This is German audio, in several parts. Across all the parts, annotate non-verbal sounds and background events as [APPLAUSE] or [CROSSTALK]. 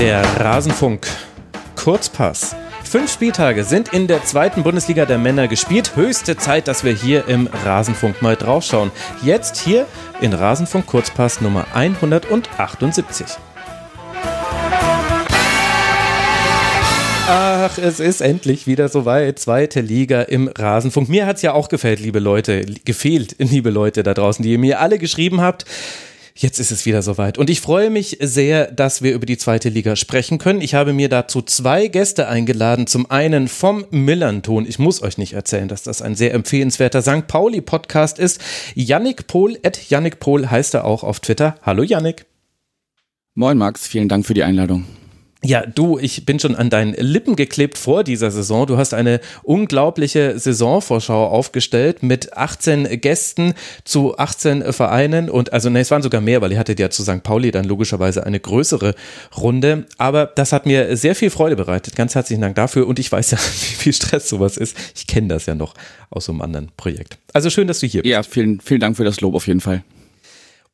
Der Rasenfunk Kurzpass. Fünf Spieltage sind in der zweiten Bundesliga der Männer gespielt. Höchste Zeit, dass wir hier im Rasenfunk mal draufschauen. Jetzt hier in Rasenfunk Kurzpass Nummer 178. Ach, es ist endlich wieder soweit. Zweite Liga im Rasenfunk. Mir hat es ja auch gefällt, liebe Leute, gefehlt, [LAUGHS] liebe Leute da draußen, die ihr mir alle geschrieben habt. Jetzt ist es wieder soweit. Und ich freue mich sehr, dass wir über die zweite Liga sprechen können. Ich habe mir dazu zwei Gäste eingeladen. Zum einen vom Millanton. Ich muss euch nicht erzählen, dass das ein sehr empfehlenswerter St. Pauli-Podcast ist. Yannick Pohl, at Yannick Pohl heißt er auch auf Twitter. Hallo Yannick. Moin Max, vielen Dank für die Einladung. Ja, du, ich bin schon an deinen Lippen geklebt vor dieser Saison. Du hast eine unglaubliche Saisonvorschau aufgestellt mit 18 Gästen zu 18 Vereinen und also ne, es waren sogar mehr, weil ihr hattet ja zu St. Pauli dann logischerweise eine größere Runde. Aber das hat mir sehr viel Freude bereitet. Ganz herzlichen Dank dafür und ich weiß ja, [LAUGHS] wie viel Stress sowas ist. Ich kenne das ja noch aus so einem anderen Projekt. Also schön, dass du hier bist. Ja, vielen, vielen Dank für das Lob auf jeden Fall.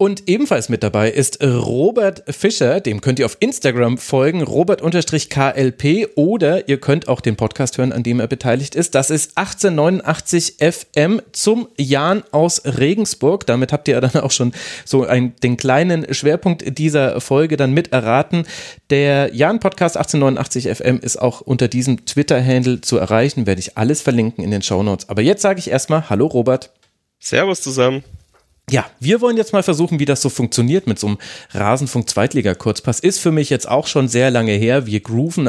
Und ebenfalls mit dabei ist Robert Fischer, dem könnt ihr auf Instagram folgen, Robert-KLP oder ihr könnt auch den Podcast hören, an dem er beteiligt ist. Das ist 1889 FM zum Jan aus Regensburg. Damit habt ihr dann auch schon so ein, den kleinen Schwerpunkt dieser Folge dann mit erraten. Der Jan-Podcast 1889 FM ist auch unter diesem Twitter-Handle zu erreichen, werde ich alles verlinken in den Shownotes. Aber jetzt sage ich erstmal Hallo Robert. Servus zusammen. Ja, wir wollen jetzt mal versuchen, wie das so funktioniert mit so einem Rasenfunk-Zweitliga-Kurzpass. Ist für mich jetzt auch schon sehr lange her. Wir grooven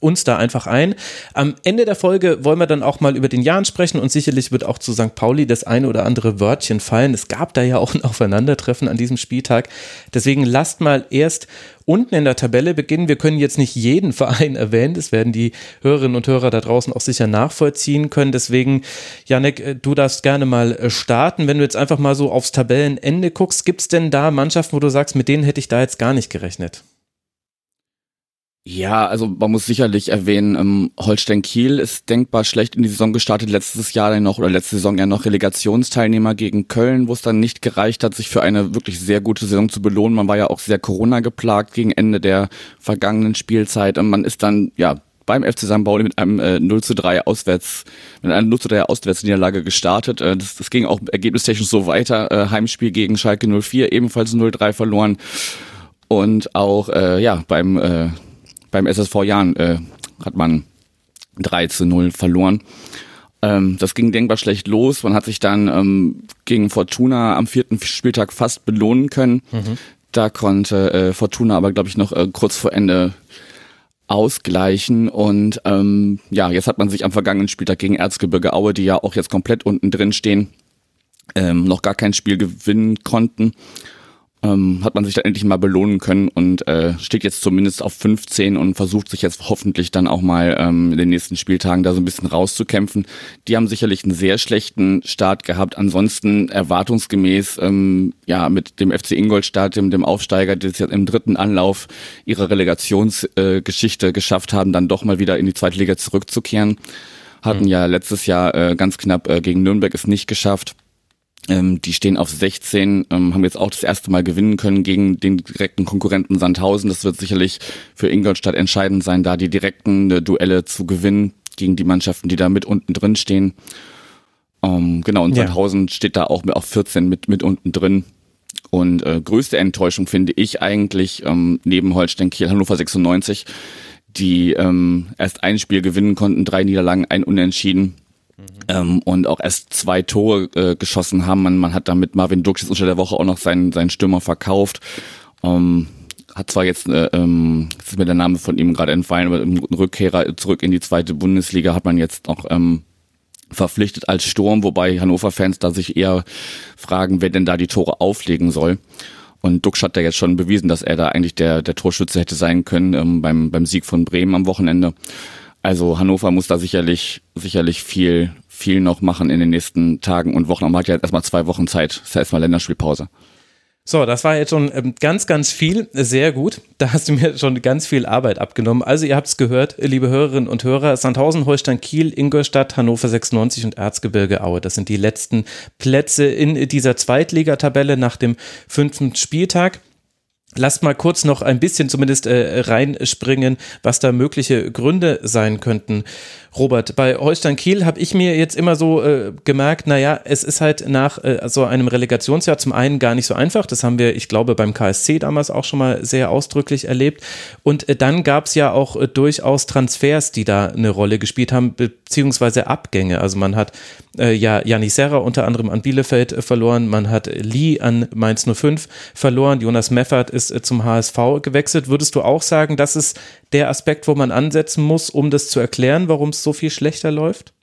uns da einfach ein. Am Ende der Folge wollen wir dann auch mal über den Jahren sprechen und sicherlich wird auch zu St. Pauli das eine oder andere Wörtchen fallen. Es gab da ja auch ein Aufeinandertreffen an diesem Spieltag. Deswegen lasst mal erst unten in der Tabelle beginnen. Wir können jetzt nicht jeden Verein erwähnen. Das werden die Hörerinnen und Hörer da draußen auch sicher nachvollziehen können. Deswegen, Janek, äh, du darfst gerne mal äh, starten. Wenn du jetzt einfach mal so aufs Tabellenende guckst, gibt es denn da Mannschaften, wo du sagst, mit denen hätte ich da jetzt gar nicht gerechnet? Ja, also man muss sicherlich erwähnen, ähm, Holstein Kiel ist denkbar schlecht in die Saison gestartet, letztes Jahr dann noch oder letzte Saison ja noch Relegationsteilnehmer gegen Köln, wo es dann nicht gereicht hat, sich für eine wirklich sehr gute Saison zu belohnen. Man war ja auch sehr Corona geplagt gegen Ende der vergangenen Spielzeit und man ist dann ja beim FC St. Pauli mit einem äh, 0 zu 3 Auswärts, mit einer 0 zu 3 Auswärtsniederlage gestartet. Äh, das, das ging auch ergebnistechnisch so weiter. Äh, Heimspiel gegen Schalke 04 ebenfalls 0-3 verloren. Und auch äh, ja beim äh, beim SSV Jahren äh, hat man 3 zu 0 verloren. Ähm, das ging denkbar schlecht los. Man hat sich dann ähm, gegen Fortuna am vierten Spieltag fast belohnen können. Mhm. Da konnte äh, Fortuna aber, glaube ich, noch äh, kurz vor Ende ausgleichen. Und ähm, ja, jetzt hat man sich am vergangenen Spieltag gegen Erzgebirge Aue, die ja auch jetzt komplett unten drin stehen, ähm, noch gar kein Spiel gewinnen konnten ähm, hat man sich dann endlich mal belohnen können und äh, steht jetzt zumindest auf 15 und versucht sich jetzt hoffentlich dann auch mal ähm, in den nächsten Spieltagen da so ein bisschen rauszukämpfen. Die haben sicherlich einen sehr schlechten Start gehabt. Ansonsten erwartungsgemäß ähm, ja mit dem FC Ingolstadt, dem, dem Aufsteiger, die jetzt im dritten Anlauf ihre Relegationsgeschichte äh, geschafft haben, dann doch mal wieder in die zweite Liga zurückzukehren. Hatten mhm. ja letztes Jahr äh, ganz knapp äh, gegen Nürnberg es nicht geschafft. Ähm, die stehen auf 16, ähm, haben jetzt auch das erste Mal gewinnen können gegen den direkten Konkurrenten Sandhausen. Das wird sicherlich für Ingolstadt entscheidend sein, da die direkten äh, Duelle zu gewinnen gegen die Mannschaften, die da mit unten drin stehen. Ähm, genau, und ja. Sandhausen steht da auch auf 14 mit, mit unten drin. Und äh, größte Enttäuschung finde ich eigentlich ähm, neben Holstein Kiel Hannover 96, die ähm, erst ein Spiel gewinnen konnten, drei Niederlagen, ein Unentschieden ähm, und auch erst zwei Tore äh, geschossen haben. Man, man hat damit Marvin jetzt unter der Woche auch noch seinen, seinen Stürmer verkauft. Ähm, hat zwar jetzt, äh, ähm, ist mir der Name von ihm gerade entfallen, aber im Rückkehrer zurück in die zweite Bundesliga hat man jetzt noch ähm, verpflichtet als Sturm, wobei Hannover-Fans da sich eher fragen, wer denn da die Tore auflegen soll. Und Dux hat ja jetzt schon bewiesen, dass er da eigentlich der, der Torschütze hätte sein können ähm, beim, beim Sieg von Bremen am Wochenende. Also Hannover muss da sicherlich, sicherlich viel, viel noch machen in den nächsten Tagen und Wochen. Man hat ja erstmal zwei Wochen Zeit. Das ist ja erstmal Länderspielpause. So, das war jetzt schon ähm, ganz, ganz viel. Sehr gut. Da hast du mir schon ganz viel Arbeit abgenommen. Also, ihr habt es gehört, liebe Hörerinnen und Hörer. Sandhausen, Holstein, Kiel, Ingolstadt, Hannover 96 und Erzgebirge Aue. Das sind die letzten Plätze in dieser Zweitligatabelle nach dem fünften Spieltag. Lasst mal kurz noch ein bisschen zumindest äh, reinspringen, was da mögliche Gründe sein könnten. Robert, bei Holstein Kiel habe ich mir jetzt immer so äh, gemerkt, naja, es ist halt nach äh, so einem Relegationsjahr zum einen gar nicht so einfach. Das haben wir, ich glaube, beim KSC damals auch schon mal sehr ausdrücklich erlebt. Und äh, dann gab es ja auch äh, durchaus Transfers, die da eine Rolle gespielt haben, beziehungsweise Abgänge. Also man hat äh, ja Janis Serra unter anderem an Bielefeld äh, verloren, man hat Lee an Mainz 05 verloren, Jonas Meffert ist zum HSV gewechselt. Würdest du auch sagen, das ist der Aspekt, wo man ansetzen muss, um das zu erklären, warum es so viel schlechter läuft?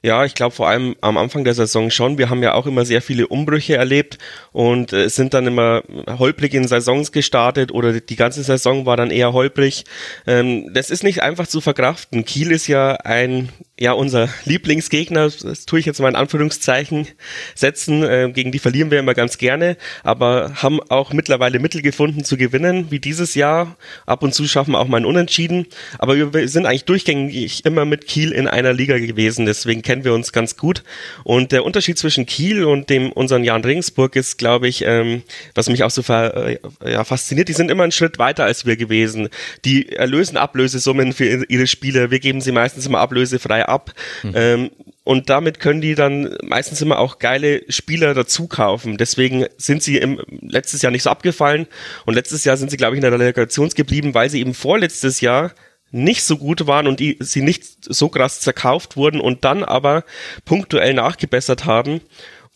Ja, ich glaube vor allem am Anfang der Saison schon. Wir haben ja auch immer sehr viele Umbrüche erlebt und äh, sind dann immer holprig in Saisons gestartet oder die ganze Saison war dann eher holprig. Ähm, das ist nicht einfach zu verkraften. Kiel ist ja ein ja unser Lieblingsgegner, das tue ich jetzt mal in Anführungszeichen setzen, äh, gegen die verlieren wir immer ganz gerne, aber haben auch mittlerweile Mittel gefunden zu gewinnen, wie dieses Jahr. Ab und zu schaffen wir auch mal ein Unentschieden, aber wir sind eigentlich durchgängig immer mit Kiel in einer Liga gewesen, deswegen kennen wir uns ganz gut. Und der Unterschied zwischen Kiel und dem unseren Jan Regensburg ist, glaube ich, ähm, was mich auch so äh, ja, fasziniert, die sind immer einen Schritt weiter als wir gewesen. Die erlösen Ablösesummen für ihre Spiele, wir geben sie meistens immer ablösefrei ab. Mhm. Ähm, und damit können die dann meistens immer auch geile Spieler dazu kaufen. Deswegen sind sie im, letztes Jahr nicht so abgefallen und letztes Jahr sind sie, glaube ich, in der Relegation geblieben, weil sie eben vorletztes Jahr nicht so gut waren und die, sie nicht so krass zerkauft wurden und dann aber punktuell nachgebessert haben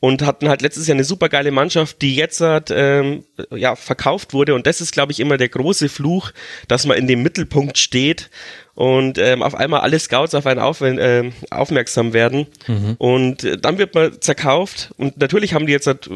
und hatten halt letztes Jahr eine super geile Mannschaft, die jetzt halt, ähm, ja, verkauft wurde. Und das ist, glaube ich, immer der große Fluch, dass man in dem Mittelpunkt steht und ähm, auf einmal alle Scouts auf einen auf, äh, aufmerksam werden. Mhm. und äh, dann wird man zerkauft. Und natürlich haben die jetzt halt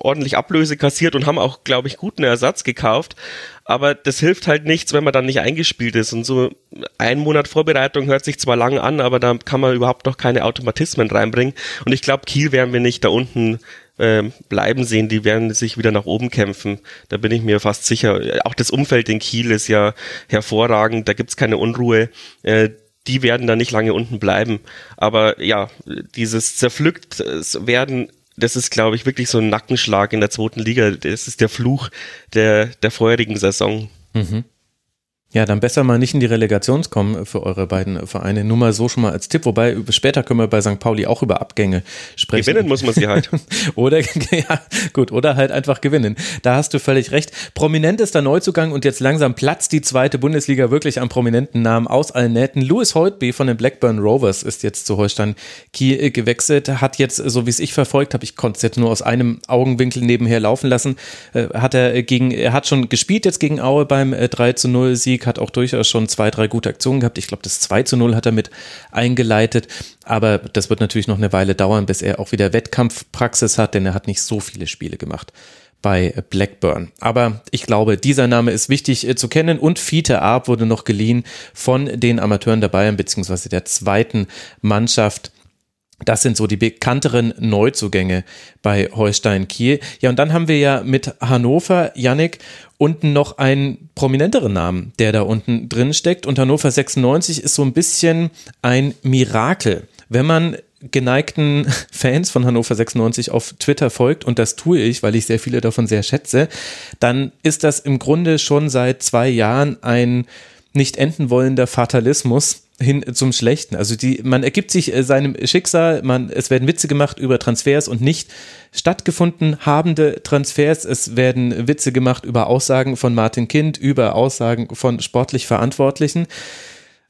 ordentlich Ablöse kassiert und haben auch, glaube ich, guten Ersatz gekauft. Aber das hilft halt nichts, wenn man dann nicht eingespielt ist. Und so ein Monat Vorbereitung hört sich zwar lang an, aber da kann man überhaupt noch keine Automatismen reinbringen. Und ich glaube, Kiel werden wir nicht da unten äh, bleiben sehen, die werden sich wieder nach oben kämpfen. Da bin ich mir fast sicher. Auch das Umfeld in Kiel ist ja hervorragend, da gibt's keine Unruhe. Äh, die werden da nicht lange unten bleiben. Aber ja, dieses zerpflückt werden, das ist, glaube ich, wirklich so ein Nackenschlag in der zweiten Liga. Das ist der Fluch der, der vorherigen Saison. Mhm. Ja, dann besser mal nicht in die Relegation kommen für eure beiden Vereine. Nur mal so schon mal als Tipp. Wobei, später können wir bei St. Pauli auch über Abgänge sprechen. Gewinnen muss man sie halt. [LAUGHS] oder, [LAUGHS] ja, gut, oder halt einfach gewinnen. Da hast du völlig recht. Prominent ist der Neuzugang und jetzt langsam platzt die zweite Bundesliga wirklich an prominenten Namen aus allen Nähten. Louis Holtby von den Blackburn Rovers ist jetzt zu Holstein Kiel gewechselt, hat jetzt, so wie es ich verfolgt habe, ich konnte es jetzt nur aus einem Augenwinkel nebenher laufen lassen, äh, hat er gegen, er hat schon gespielt jetzt gegen Aue beim 3 äh, zu 0 Sieg League hat auch durchaus schon zwei, drei gute Aktionen gehabt. Ich glaube, das 2 zu 0 hat er mit eingeleitet. Aber das wird natürlich noch eine Weile dauern, bis er auch wieder Wettkampfpraxis hat, denn er hat nicht so viele Spiele gemacht bei Blackburn. Aber ich glaube, dieser Name ist wichtig äh, zu kennen und Fiete Arp wurde noch geliehen von den Amateuren der Bayern beziehungsweise der zweiten Mannschaft. Das sind so die bekannteren Neuzugänge bei Holstein Kiel. Ja, und dann haben wir ja mit Hannover, Yannick, unten noch einen prominenteren Namen, der da unten drin steckt. Und Hannover 96 ist so ein bisschen ein Mirakel. Wenn man geneigten [LAUGHS] Fans von Hannover 96 auf Twitter folgt, und das tue ich, weil ich sehr viele davon sehr schätze, dann ist das im Grunde schon seit zwei Jahren ein nicht enden wollender Fatalismus, hin zum Schlechten. Also die, man ergibt sich äh, seinem Schicksal, man, es werden Witze gemacht über Transfers und nicht stattgefunden habende Transfers. Es werden Witze gemacht über Aussagen von Martin Kind, über Aussagen von sportlich Verantwortlichen.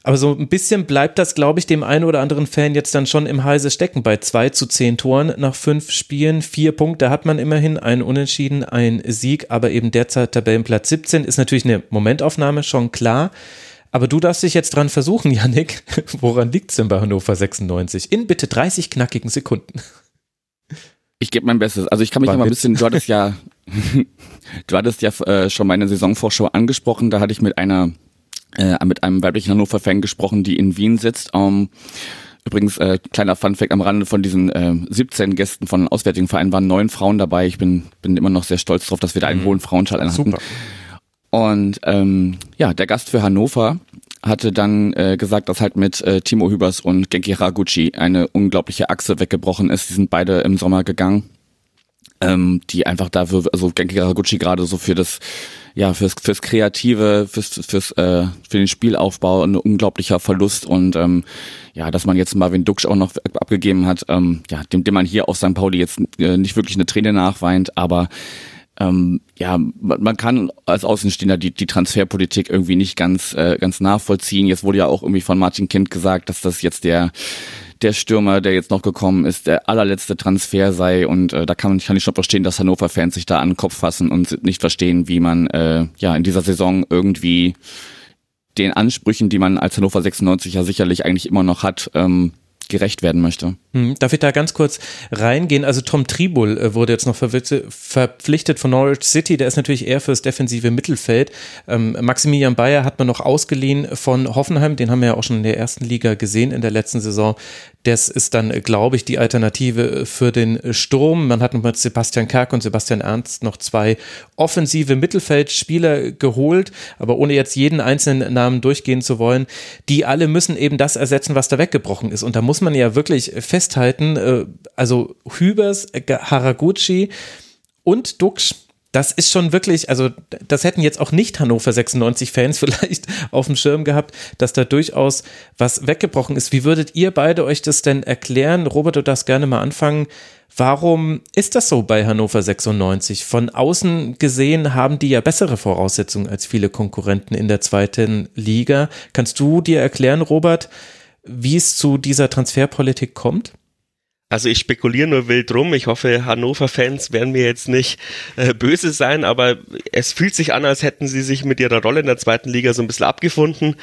Aber so ein bisschen bleibt das, glaube ich, dem einen oder anderen Fan jetzt dann schon im Halse stecken. Bei zwei zu zehn Toren nach fünf Spielen, vier Punkte hat man immerhin, ein Unentschieden, ein Sieg, aber eben derzeit Tabellenplatz 17 ist natürlich eine Momentaufnahme, schon klar. Aber du darfst dich jetzt dran versuchen, [LAUGHS] Yannick. Woran liegt es denn bei Hannover 96? In bitte 30 knackigen Sekunden. Ich gebe mein Bestes. Also ich kann mich War noch mal ein bisschen, du hattest ja, [LAUGHS] du hattest ja äh, schon meine Saisonvorschau angesprochen. Da hatte ich mit einer, äh, mit einem weiblichen Hannover-Fan gesprochen, die in Wien sitzt. Um, Übrigens, äh, kleiner Funfact am Rande von diesen äh, 17 Gästen von Auswärtigen Vereinen waren neun Frauen dabei. Ich bin, bin immer noch sehr stolz darauf, dass wir da einen mhm. hohen Frauenschall hatten. Super. Und ähm, ja, der Gast für Hannover hatte dann äh, gesagt, dass halt mit äh, Timo Hübers und Genki Haraguchi eine unglaubliche Achse weggebrochen ist. Die sind beide im Sommer gegangen. ähm, die einfach dafür, also Genki Haraguchi gerade so für das, ja, fürs, fürs Kreative, fürs, fürs, äh, für den Spielaufbau ein unglaublicher Verlust und ähm, ja, dass man jetzt Marvin Duksch auch noch abgegeben hat, ähm, ja, dem, dem man hier auf St. Pauli jetzt äh, nicht wirklich eine Träne nachweint, aber ähm, ja, man kann als Außenstehender die, die Transferpolitik irgendwie nicht ganz, äh, ganz nachvollziehen. Jetzt wurde ja auch irgendwie von Martin Kind gesagt, dass das jetzt der der Stürmer, der jetzt noch gekommen ist, der allerletzte Transfer sei. Und äh, da kann, man, kann ich schon verstehen, dass Hannover-Fans sich da an den Kopf fassen und nicht verstehen, wie man äh, ja in dieser Saison irgendwie den Ansprüchen, die man als Hannover 96 ja sicherlich eigentlich immer noch hat, ähm, gerecht werden möchte. Hm, darf ich da ganz kurz reingehen? Also Tom Tribul äh, wurde jetzt noch verpflichtet von Norwich City, der ist natürlich eher fürs defensive Mittelfeld. Ähm, Maximilian Bayer hat man noch ausgeliehen von Hoffenheim, den haben wir ja auch schon in der ersten Liga gesehen in der letzten Saison. Das ist dann, glaube ich, die Alternative für den Sturm. Man hat noch mit Sebastian Kerk und Sebastian Ernst noch zwei offensive Mittelfeldspieler geholt, aber ohne jetzt jeden einzelnen Namen durchgehen zu wollen, die alle müssen eben das ersetzen, was da weggebrochen ist. Und da muss man ja wirklich festhalten, äh, also Hübers, Haraguchi und Dux das ist schon wirklich, also das hätten jetzt auch nicht Hannover 96 Fans [LAUGHS] vielleicht auf dem Schirm gehabt, dass da durchaus was weggebrochen ist. Wie würdet ihr beide euch das denn erklären? Robert, du darfst gerne mal anfangen. Warum ist das so bei Hannover 96? Von außen gesehen haben die ja bessere Voraussetzungen als viele Konkurrenten in der zweiten Liga. Kannst du dir erklären, Robert, wie es zu dieser Transferpolitik kommt? Also ich spekuliere nur wild rum. Ich hoffe, Hannover-Fans werden mir jetzt nicht äh, böse sein, aber es fühlt sich an, als hätten sie sich mit ihrer Rolle in der zweiten Liga so ein bisschen abgefunden.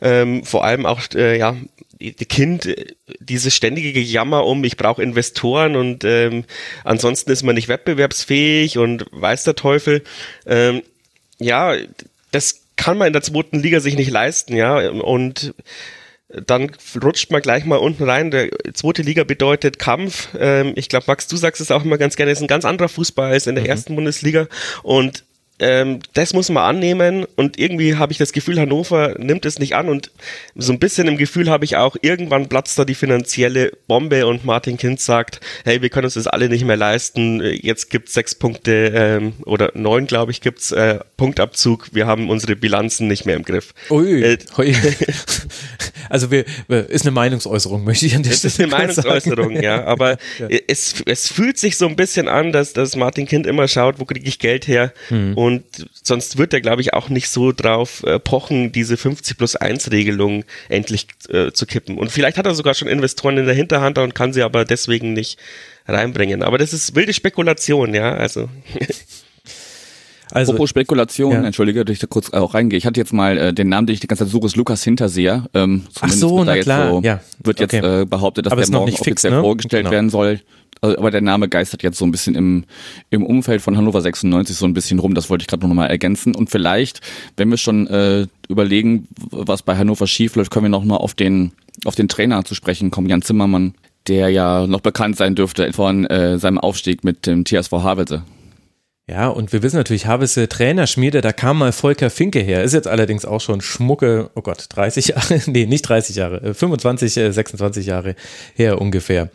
Ähm, vor allem auch, äh, ja, die Kind, dieses ständige Gejammer um, ich brauche Investoren und ähm, ansonsten ist man nicht wettbewerbsfähig und weiß der Teufel. Ähm, ja, das kann man in der zweiten Liga sich nicht leisten, ja. Und dann rutscht man gleich mal unten rein. Der zweite Liga bedeutet Kampf. Ähm, ich glaube, Max, du sagst es auch immer ganz gerne, es ist ein ganz anderer Fußball als in der mhm. ersten Bundesliga. Und ähm, das muss man annehmen und irgendwie habe ich das Gefühl, Hannover nimmt es nicht an und so ein bisschen im Gefühl habe ich auch, irgendwann platzt da die finanzielle Bombe und Martin Kind sagt, hey, wir können uns das alle nicht mehr leisten, jetzt gibt's sechs Punkte ähm, oder neun, glaube ich, gibt's äh, Punktabzug, wir haben unsere Bilanzen nicht mehr im Griff. Ui, äh, [LAUGHS] also wir, ist eine Meinungsäußerung, möchte ich an der Stelle sagen. ist eine Meinungsäußerung, ja, aber [LAUGHS] ja. Es, es fühlt sich so ein bisschen an, dass, dass Martin Kind immer schaut, wo kriege ich Geld her hm. und und sonst wird er, glaube ich, auch nicht so drauf äh, pochen, diese 50 plus 1 Regelung endlich äh, zu kippen. Und vielleicht hat er sogar schon Investoren in der Hinterhand und kann sie aber deswegen nicht reinbringen. Aber das ist wilde Spekulation, ja, also. [LAUGHS] Also, Apropos Spekulation, ja. entschuldige, dass ich da kurz auch reingehe. Ich hatte jetzt mal äh, den Namen, den ich die ganze Zeit suche, ist Lukas Hinterseher. Ähm, Ach so, na klar. So, ja. Wird jetzt okay. äh, behauptet, dass Aber der morgen offiziell fix, ne? vorgestellt genau. werden soll. Also, aber der Name geistert jetzt so ein bisschen im, im Umfeld von Hannover 96 so ein bisschen rum. Das wollte ich gerade noch mal ergänzen. Und vielleicht, wenn wir schon äh, überlegen, was bei Hannover schief läuft, können wir noch mal auf den, auf den Trainer zu sprechen kommen, Jan Zimmermann, der ja noch bekannt sein dürfte von äh, seinem Aufstieg mit dem TSV Havelse. Ja, und wir wissen natürlich, Havelse Trainerschmiede, da kam mal Volker Finke her. Ist jetzt allerdings auch schon schmucke, oh Gott, 30 [LAUGHS] Jahre, nee, nicht 30 Jahre, 25, äh, 26 äh, Jahre her ungefähr.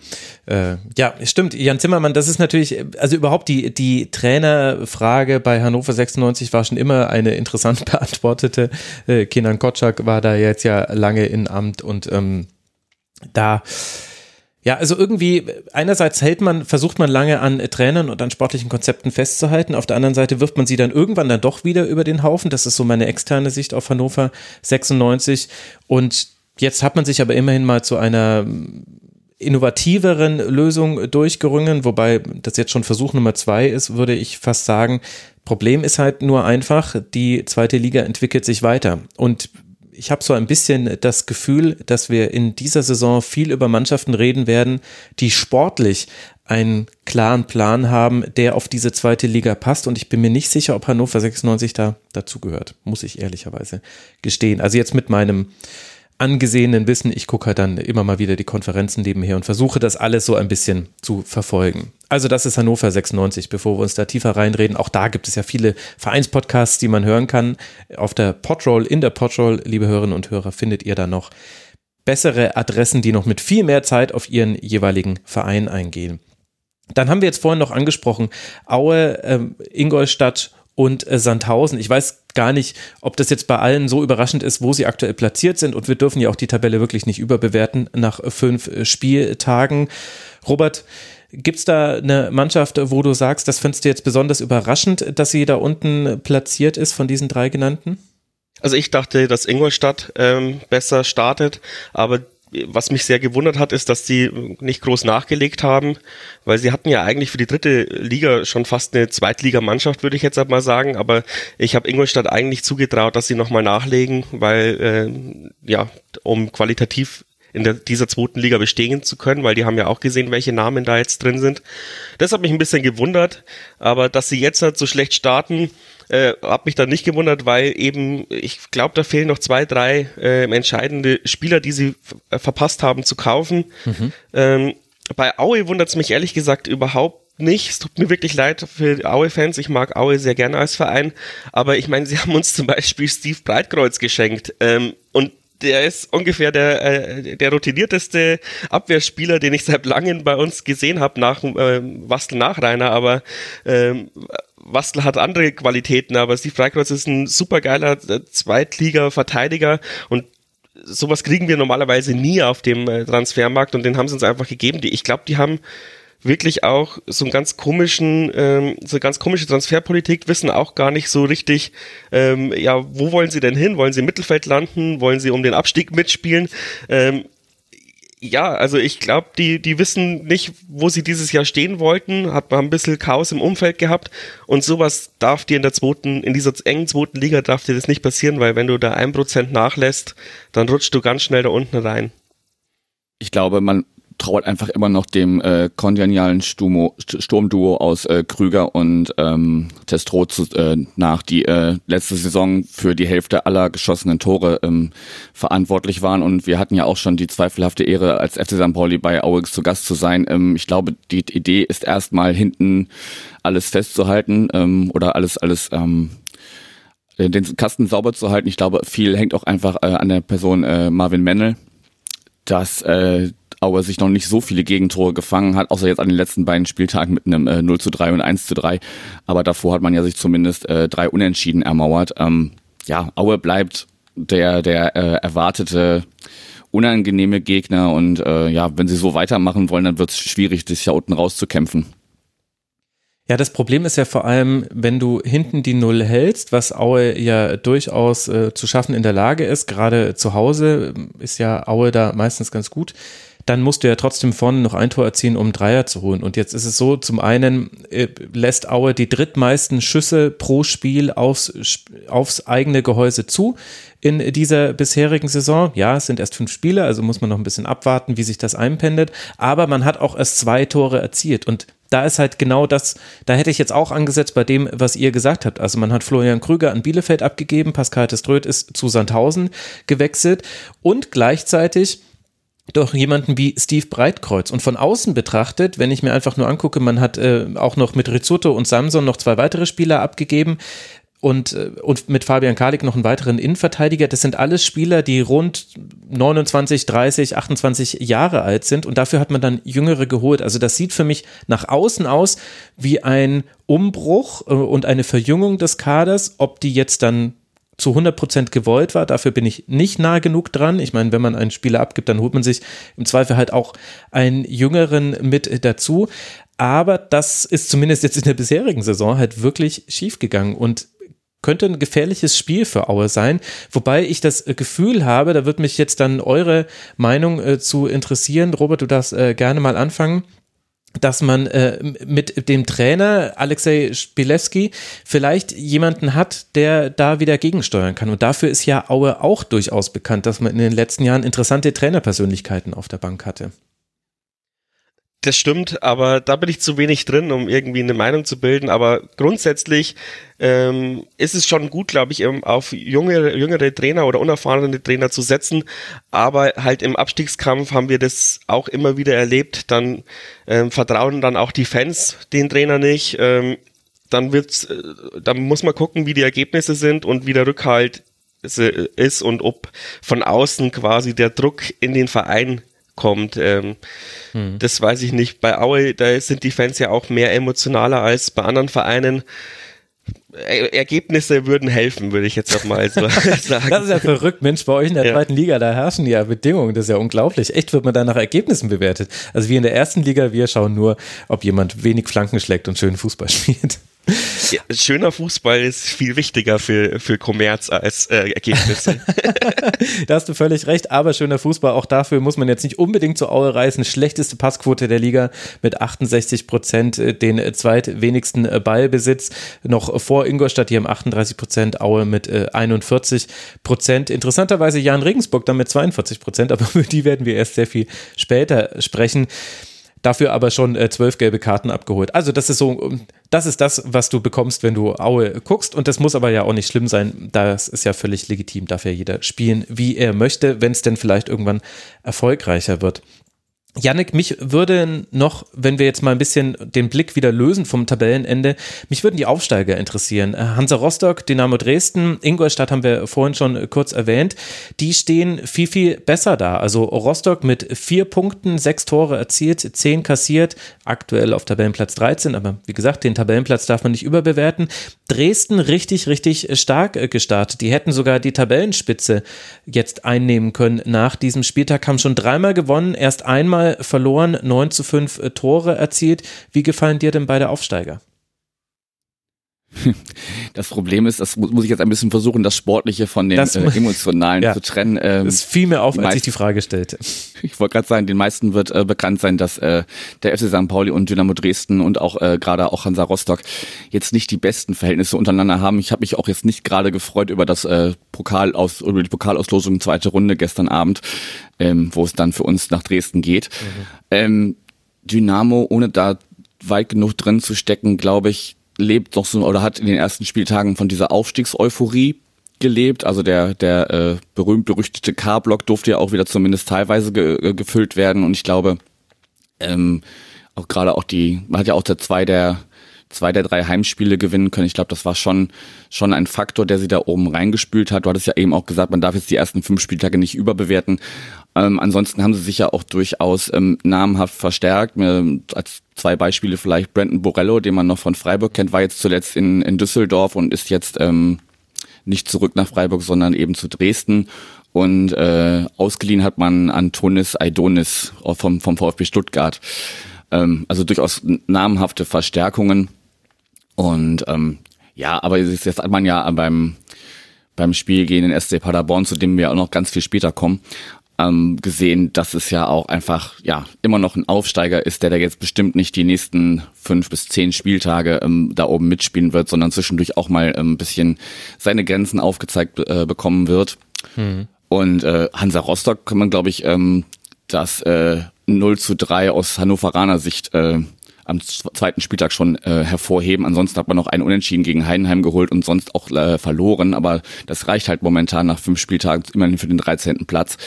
Äh, ja, stimmt, Jan Zimmermann, das ist natürlich, also überhaupt die, die Trainerfrage bei Hannover 96 war schon immer eine interessant [LAUGHS] beantwortete. Kenan Kotschak war da jetzt ja lange in Amt und ähm, da ja, also irgendwie, einerseits hält man, versucht man lange an Trainern und an sportlichen Konzepten festzuhalten, auf der anderen Seite wirft man sie dann irgendwann dann doch wieder über den Haufen. Das ist so meine externe Sicht auf Hannover 96. Und jetzt hat man sich aber immerhin mal zu einer innovativeren Lösung durchgerungen, wobei das jetzt schon Versuch Nummer zwei ist, würde ich fast sagen. Problem ist halt nur einfach, die zweite Liga entwickelt sich weiter. Und ich habe so ein bisschen das Gefühl, dass wir in dieser Saison viel über Mannschaften reden werden, die sportlich einen klaren Plan haben, der auf diese zweite Liga passt. Und ich bin mir nicht sicher, ob Hannover 96 da dazugehört, muss ich ehrlicherweise gestehen. Also jetzt mit meinem angesehenen Wissen, ich gucke halt dann immer mal wieder die Konferenzen nebenher und versuche das alles so ein bisschen zu verfolgen. Also das ist Hannover 96, bevor wir uns da tiefer reinreden. Auch da gibt es ja viele Vereinspodcasts, die man hören kann. Auf der Podroll, in der Podroll, liebe Hörerinnen und Hörer, findet ihr da noch bessere Adressen, die noch mit viel mehr Zeit auf ihren jeweiligen Verein eingehen. Dann haben wir jetzt vorhin noch angesprochen, Aue, ähm, Ingolstadt und äh, Sandhausen. Ich weiß gar nicht, ob das jetzt bei allen so überraschend ist, wo sie aktuell platziert sind. Und wir dürfen ja auch die Tabelle wirklich nicht überbewerten nach fünf äh, Spieltagen. Robert, gibt es da eine Mannschaft, wo du sagst, das findest du jetzt besonders überraschend, dass sie da unten platziert ist von diesen drei genannten? Also ich dachte, dass Ingolstadt ähm, besser startet, aber was mich sehr gewundert hat, ist, dass sie nicht groß nachgelegt haben, weil sie hatten ja eigentlich für die dritte Liga schon fast eine Zweitligamannschaft, würde ich jetzt mal sagen. Aber ich habe Ingolstadt eigentlich zugetraut, dass sie nochmal nachlegen, weil äh, ja, um qualitativ in der, dieser zweiten Liga bestehen zu können, weil die haben ja auch gesehen, welche Namen da jetzt drin sind. Das hat mich ein bisschen gewundert, aber dass sie jetzt halt so schlecht starten, äh, hat mich dann nicht gewundert, weil eben, ich glaube, da fehlen noch zwei, drei äh, entscheidende Spieler, die sie verpasst haben zu kaufen. Mhm. Ähm, bei Aue wundert es mich ehrlich gesagt überhaupt nicht. Es tut mir wirklich leid für Aue-Fans. Ich mag Aue sehr gerne als Verein. Aber ich meine, sie haben uns zum Beispiel Steve Breitkreuz geschenkt. Ähm, der ist ungefähr der, äh, der routinierteste Abwehrspieler, den ich seit langem bei uns gesehen habe, nach äh, Wastel Nachreiner, aber ähm, Wastel hat andere Qualitäten, aber Steve Freikreuz ist ein supergeiler äh, Zweitliga-Verteidiger und sowas kriegen wir normalerweise nie auf dem äh, Transfermarkt und den haben sie uns einfach gegeben. Ich glaube, die haben wirklich auch so einen ganz komischen, ähm, so ganz komische Transferpolitik, wissen auch gar nicht so richtig, ähm, ja, wo wollen sie denn hin? Wollen sie im Mittelfeld landen? Wollen sie um den Abstieg mitspielen? Ähm, ja, also ich glaube, die, die wissen nicht, wo sie dieses Jahr stehen wollten, hat man ein bisschen Chaos im Umfeld gehabt und sowas darf dir in der zweiten, in dieser engen zweiten Liga darf dir das nicht passieren, weil wenn du da ein Prozent nachlässt, dann rutscht du ganz schnell da unten rein. Ich glaube, man, trauert einfach immer noch dem äh, kongenialen Stumo, Sturmduo aus äh, Krüger und ähm, Testro zu, äh, nach, die äh, letzte Saison für die Hälfte aller geschossenen Tore ähm, verantwortlich waren. Und wir hatten ja auch schon die zweifelhafte Ehre, als FC St. Pauli bei Auix zu Gast zu sein. Ähm, ich glaube, die Idee ist erstmal hinten alles festzuhalten ähm, oder alles, alles ähm, den Kasten sauber zu halten. Ich glaube, viel hängt auch einfach äh, an der Person äh, Marvin Mennel, dass äh, Aue sich noch nicht so viele Gegentore gefangen hat, außer jetzt an den letzten beiden Spieltagen mit einem äh, 0 zu 3 und 1 zu 3. Aber davor hat man ja sich zumindest äh, drei Unentschieden ermauert. Ähm, ja, Aue bleibt der, der äh, erwartete unangenehme Gegner und äh, ja, wenn sie so weitermachen wollen, dann wird es schwierig, das hier unten rauszukämpfen. Ja, das Problem ist ja vor allem, wenn du hinten die Null hältst, was Aue ja durchaus äh, zu schaffen in der Lage ist, gerade zu Hause ist ja Aue da meistens ganz gut dann musst du ja trotzdem vorne noch ein Tor erzielen, um Dreier zu holen. Und jetzt ist es so, zum einen äh, lässt Aue die drittmeisten Schüsse pro Spiel aufs, aufs eigene Gehäuse zu in dieser bisherigen Saison. Ja, es sind erst fünf Spiele, also muss man noch ein bisschen abwarten, wie sich das einpendet. Aber man hat auch erst zwei Tore erzielt. Und da ist halt genau das, da hätte ich jetzt auch angesetzt bei dem, was ihr gesagt habt. Also man hat Florian Krüger an Bielefeld abgegeben, Pascal Teströth ist zu Sandhausen gewechselt und gleichzeitig doch jemanden wie Steve Breitkreuz. Und von außen betrachtet, wenn ich mir einfach nur angucke, man hat äh, auch noch mit Rizzuto und Samson noch zwei weitere Spieler abgegeben und, äh, und mit Fabian Kalik noch einen weiteren Innenverteidiger. Das sind alles Spieler, die rund 29, 30, 28 Jahre alt sind und dafür hat man dann Jüngere geholt. Also das sieht für mich nach außen aus wie ein Umbruch äh, und eine Verjüngung des Kaders. Ob die jetzt dann zu 100% gewollt war. Dafür bin ich nicht nah genug dran. Ich meine, wenn man einen Spieler abgibt, dann holt man sich im Zweifel halt auch einen Jüngeren mit dazu. Aber das ist zumindest jetzt in der bisherigen Saison halt wirklich schief gegangen und könnte ein gefährliches Spiel für Aue sein. Wobei ich das Gefühl habe, da wird mich jetzt dann eure Meinung äh, zu interessieren. Robert, du darfst äh, gerne mal anfangen dass man äh, mit dem Trainer Alexei Spilewski vielleicht jemanden hat, der da wieder gegensteuern kann. Und dafür ist ja Aue auch durchaus bekannt, dass man in den letzten Jahren interessante Trainerpersönlichkeiten auf der Bank hatte. Das stimmt, aber da bin ich zu wenig drin, um irgendwie eine Meinung zu bilden. Aber grundsätzlich ähm, ist es schon gut, glaube ich, auf junge, jüngere Trainer oder unerfahrene Trainer zu setzen. Aber halt im Abstiegskampf haben wir das auch immer wieder erlebt. Dann ähm, vertrauen dann auch die Fans den Trainer nicht. Ähm, dann wird's, äh, dann muss man gucken, wie die Ergebnisse sind und wie der Rückhalt ist und ob von außen quasi der Druck in den Verein kommt. Ähm, hm. Das weiß ich nicht. Bei Aue, da sind die Fans ja auch mehr emotionaler als bei anderen Vereinen. Er Ergebnisse würden helfen, würde ich jetzt auch mal so [LAUGHS] sagen. Das ist ja verrückt, Mensch, bei euch in der ja. zweiten Liga, da herrschen ja Bedingungen, das ist ja unglaublich. Echt wird man da nach Ergebnissen bewertet. Also wir in der ersten Liga, wir schauen nur, ob jemand wenig Flanken schlägt und schön Fußball [LAUGHS] spielt. Ja, schöner Fußball ist viel wichtiger für, für Kommerz als äh, Ergebnisse. [LAUGHS] da hast du völlig recht, aber schöner Fußball, auch dafür muss man jetzt nicht unbedingt zur Aue reisen. Schlechteste Passquote der Liga mit 68 Prozent, äh, den zweitwenigsten äh, Ballbesitz. Noch vor Ingolstadt, die haben 38 Prozent, Aue mit 41 äh, Prozent. Interessanterweise Jan Regensburg dann mit 42 Prozent, aber [LAUGHS] über die werden wir erst sehr viel später sprechen dafür aber schon äh, zwölf gelbe Karten abgeholt. Also das ist so, das ist das, was du bekommst, wenn du Aue guckst und das muss aber ja auch nicht schlimm sein. Das ist ja völlig legitim, darf ja jeder spielen, wie er möchte, wenn es denn vielleicht irgendwann erfolgreicher wird. Janik, mich würde noch, wenn wir jetzt mal ein bisschen den Blick wieder lösen vom Tabellenende, mich würden die Aufsteiger interessieren. Äh, Hansa Rostock, Dynamo Dresden, Ingolstadt haben wir vorhin schon kurz erwähnt. Die stehen viel, viel besser da. Also Rostock mit vier Punkten, sechs Tore erzielt, zehn kassiert, aktuell auf Tabellenplatz 13, aber wie gesagt, den Tabellenplatz darf man nicht überbewerten. Dresden richtig, richtig stark äh, gestartet. Die hätten sogar die Tabellenspitze jetzt einnehmen können nach diesem Spieltag, haben schon dreimal gewonnen, erst einmal Mal verloren, 9 zu 5 äh, Tore erzielt. Wie gefallen dir denn beide Aufsteiger? [LAUGHS] Das Problem ist, das muss ich jetzt ein bisschen versuchen, das Sportliche von dem das, äh, Emotionalen [LAUGHS] ja, zu trennen. Ähm, das fiel mir auf, als meisten, ich die Frage stellte. [LAUGHS] Ich wollte gerade sagen, den meisten wird äh, bekannt sein, dass äh, der FC St. Pauli und Dynamo Dresden und auch äh, gerade auch Hansa Rostock jetzt nicht die besten Verhältnisse untereinander haben. Ich habe mich auch jetzt nicht gerade gefreut über das äh, Pokal aus, über die Pokalauslosung zweite Runde gestern Abend, ähm, wo es dann für uns nach Dresden geht. Mhm. Ähm, Dynamo, ohne da weit genug drin zu stecken, glaube ich, lebt doch so oder hat in den ersten Spieltagen von dieser Aufstiegseuphorie gelebt. Also der, der äh, berühmt-berüchtigte K-Block durfte ja auch wieder zumindest teilweise ge äh, gefüllt werden. Und ich glaube, ähm, auch gerade auch die, man hat ja auch der zwei der zwei der drei Heimspiele gewinnen können. Ich glaube, das war schon, schon ein Faktor, der sie da oben reingespült hat. Du hattest ja eben auch gesagt, man darf jetzt die ersten fünf Spieltage nicht überbewerten. Ähm, ansonsten haben sie sich ja auch durchaus ähm, namhaft verstärkt. Mir, als zwei Beispiele vielleicht Brandon Borello, den man noch von Freiburg kennt, war jetzt zuletzt in, in Düsseldorf und ist jetzt ähm, nicht zurück nach Freiburg, sondern eben zu Dresden. Und äh, ausgeliehen hat man Antonis Aidonis vom, vom VfB Stuttgart. Ähm, also durchaus namhafte Verstärkungen. Und ähm, ja, aber jetzt hat man ja beim, beim Spiel gegen den SC Paderborn, zu dem wir auch noch ganz viel später kommen, ähm, gesehen, dass es ja auch einfach ja immer noch ein Aufsteiger ist, der da jetzt bestimmt nicht die nächsten fünf bis zehn Spieltage ähm, da oben mitspielen wird, sondern zwischendurch auch mal ähm, ein bisschen seine Grenzen aufgezeigt äh, bekommen wird. Mhm. Und äh, Hansa Rostock kann man, glaube ich, ähm, das äh, 0 zu 3 aus Hannoveraner Sicht äh, am zweiten Spieltag schon äh, hervorheben. Ansonsten hat man noch einen Unentschieden gegen Heidenheim geholt und sonst auch äh, verloren. Aber das reicht halt momentan nach fünf Spieltagen immerhin für den 13. Platz.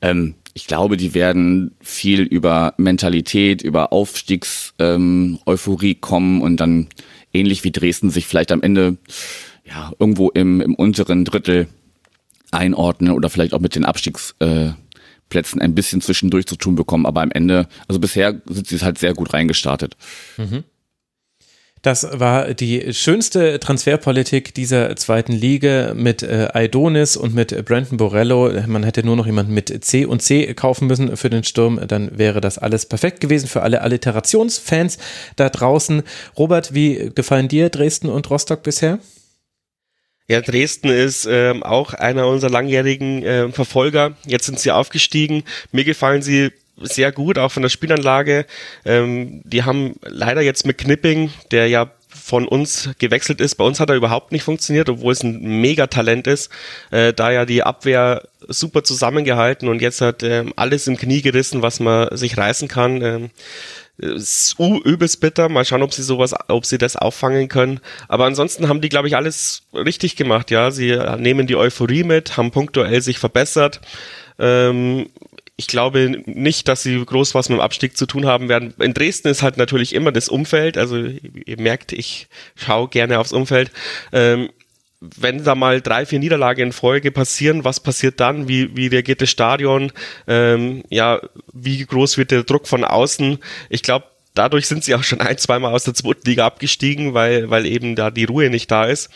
Ähm, ich glaube, die werden viel über Mentalität, über Aufstiegs-Euphorie ähm, kommen und dann ähnlich wie Dresden sich vielleicht am Ende ja irgendwo im, im unteren Drittel einordnen oder vielleicht auch mit den Abstiegs äh, ein bisschen zwischendurch zu tun bekommen, aber am Ende, also bisher sind sie halt sehr gut reingestartet. Mhm. Das war die schönste Transferpolitik dieser zweiten Liga mit äh, Aidonis und mit Brandon Borello. Man hätte nur noch jemanden mit C und C kaufen müssen für den Sturm. Dann wäre das alles perfekt gewesen für alle Alliterationsfans da draußen. Robert, wie gefallen dir Dresden und Rostock bisher? Ja, Dresden ist ähm, auch einer unserer langjährigen äh, Verfolger. Jetzt sind sie aufgestiegen. Mir gefallen sie sehr gut, auch von der Spielanlage. Ähm, die haben leider jetzt mit Knipping, der ja von uns gewechselt ist. Bei uns hat er überhaupt nicht funktioniert, obwohl es ein Megatalent ist. Äh, da ja die Abwehr super zusammengehalten und jetzt hat ähm, alles im Knie gerissen, was man sich reißen kann. Ähm, ist übelst bitter. Mal schauen, ob sie sowas, ob sie das auffangen können. Aber ansonsten haben die, glaube ich, alles richtig gemacht. Ja, sie nehmen die Euphorie mit, haben punktuell sich verbessert. Ähm, ich glaube nicht, dass sie groß was mit dem Abstieg zu tun haben werden. In Dresden ist halt natürlich immer das Umfeld. Also ihr merkt, ich schaue gerne aufs Umfeld. Ähm, wenn da mal drei, vier Niederlagen in Folge passieren, was passiert dann? Wie, wie reagiert das Stadion? Ähm, ja, wie groß wird der Druck von außen? Ich glaube, dadurch sind sie auch schon ein, zweimal aus der zweiten Liga abgestiegen, weil, weil eben da die Ruhe nicht da ist.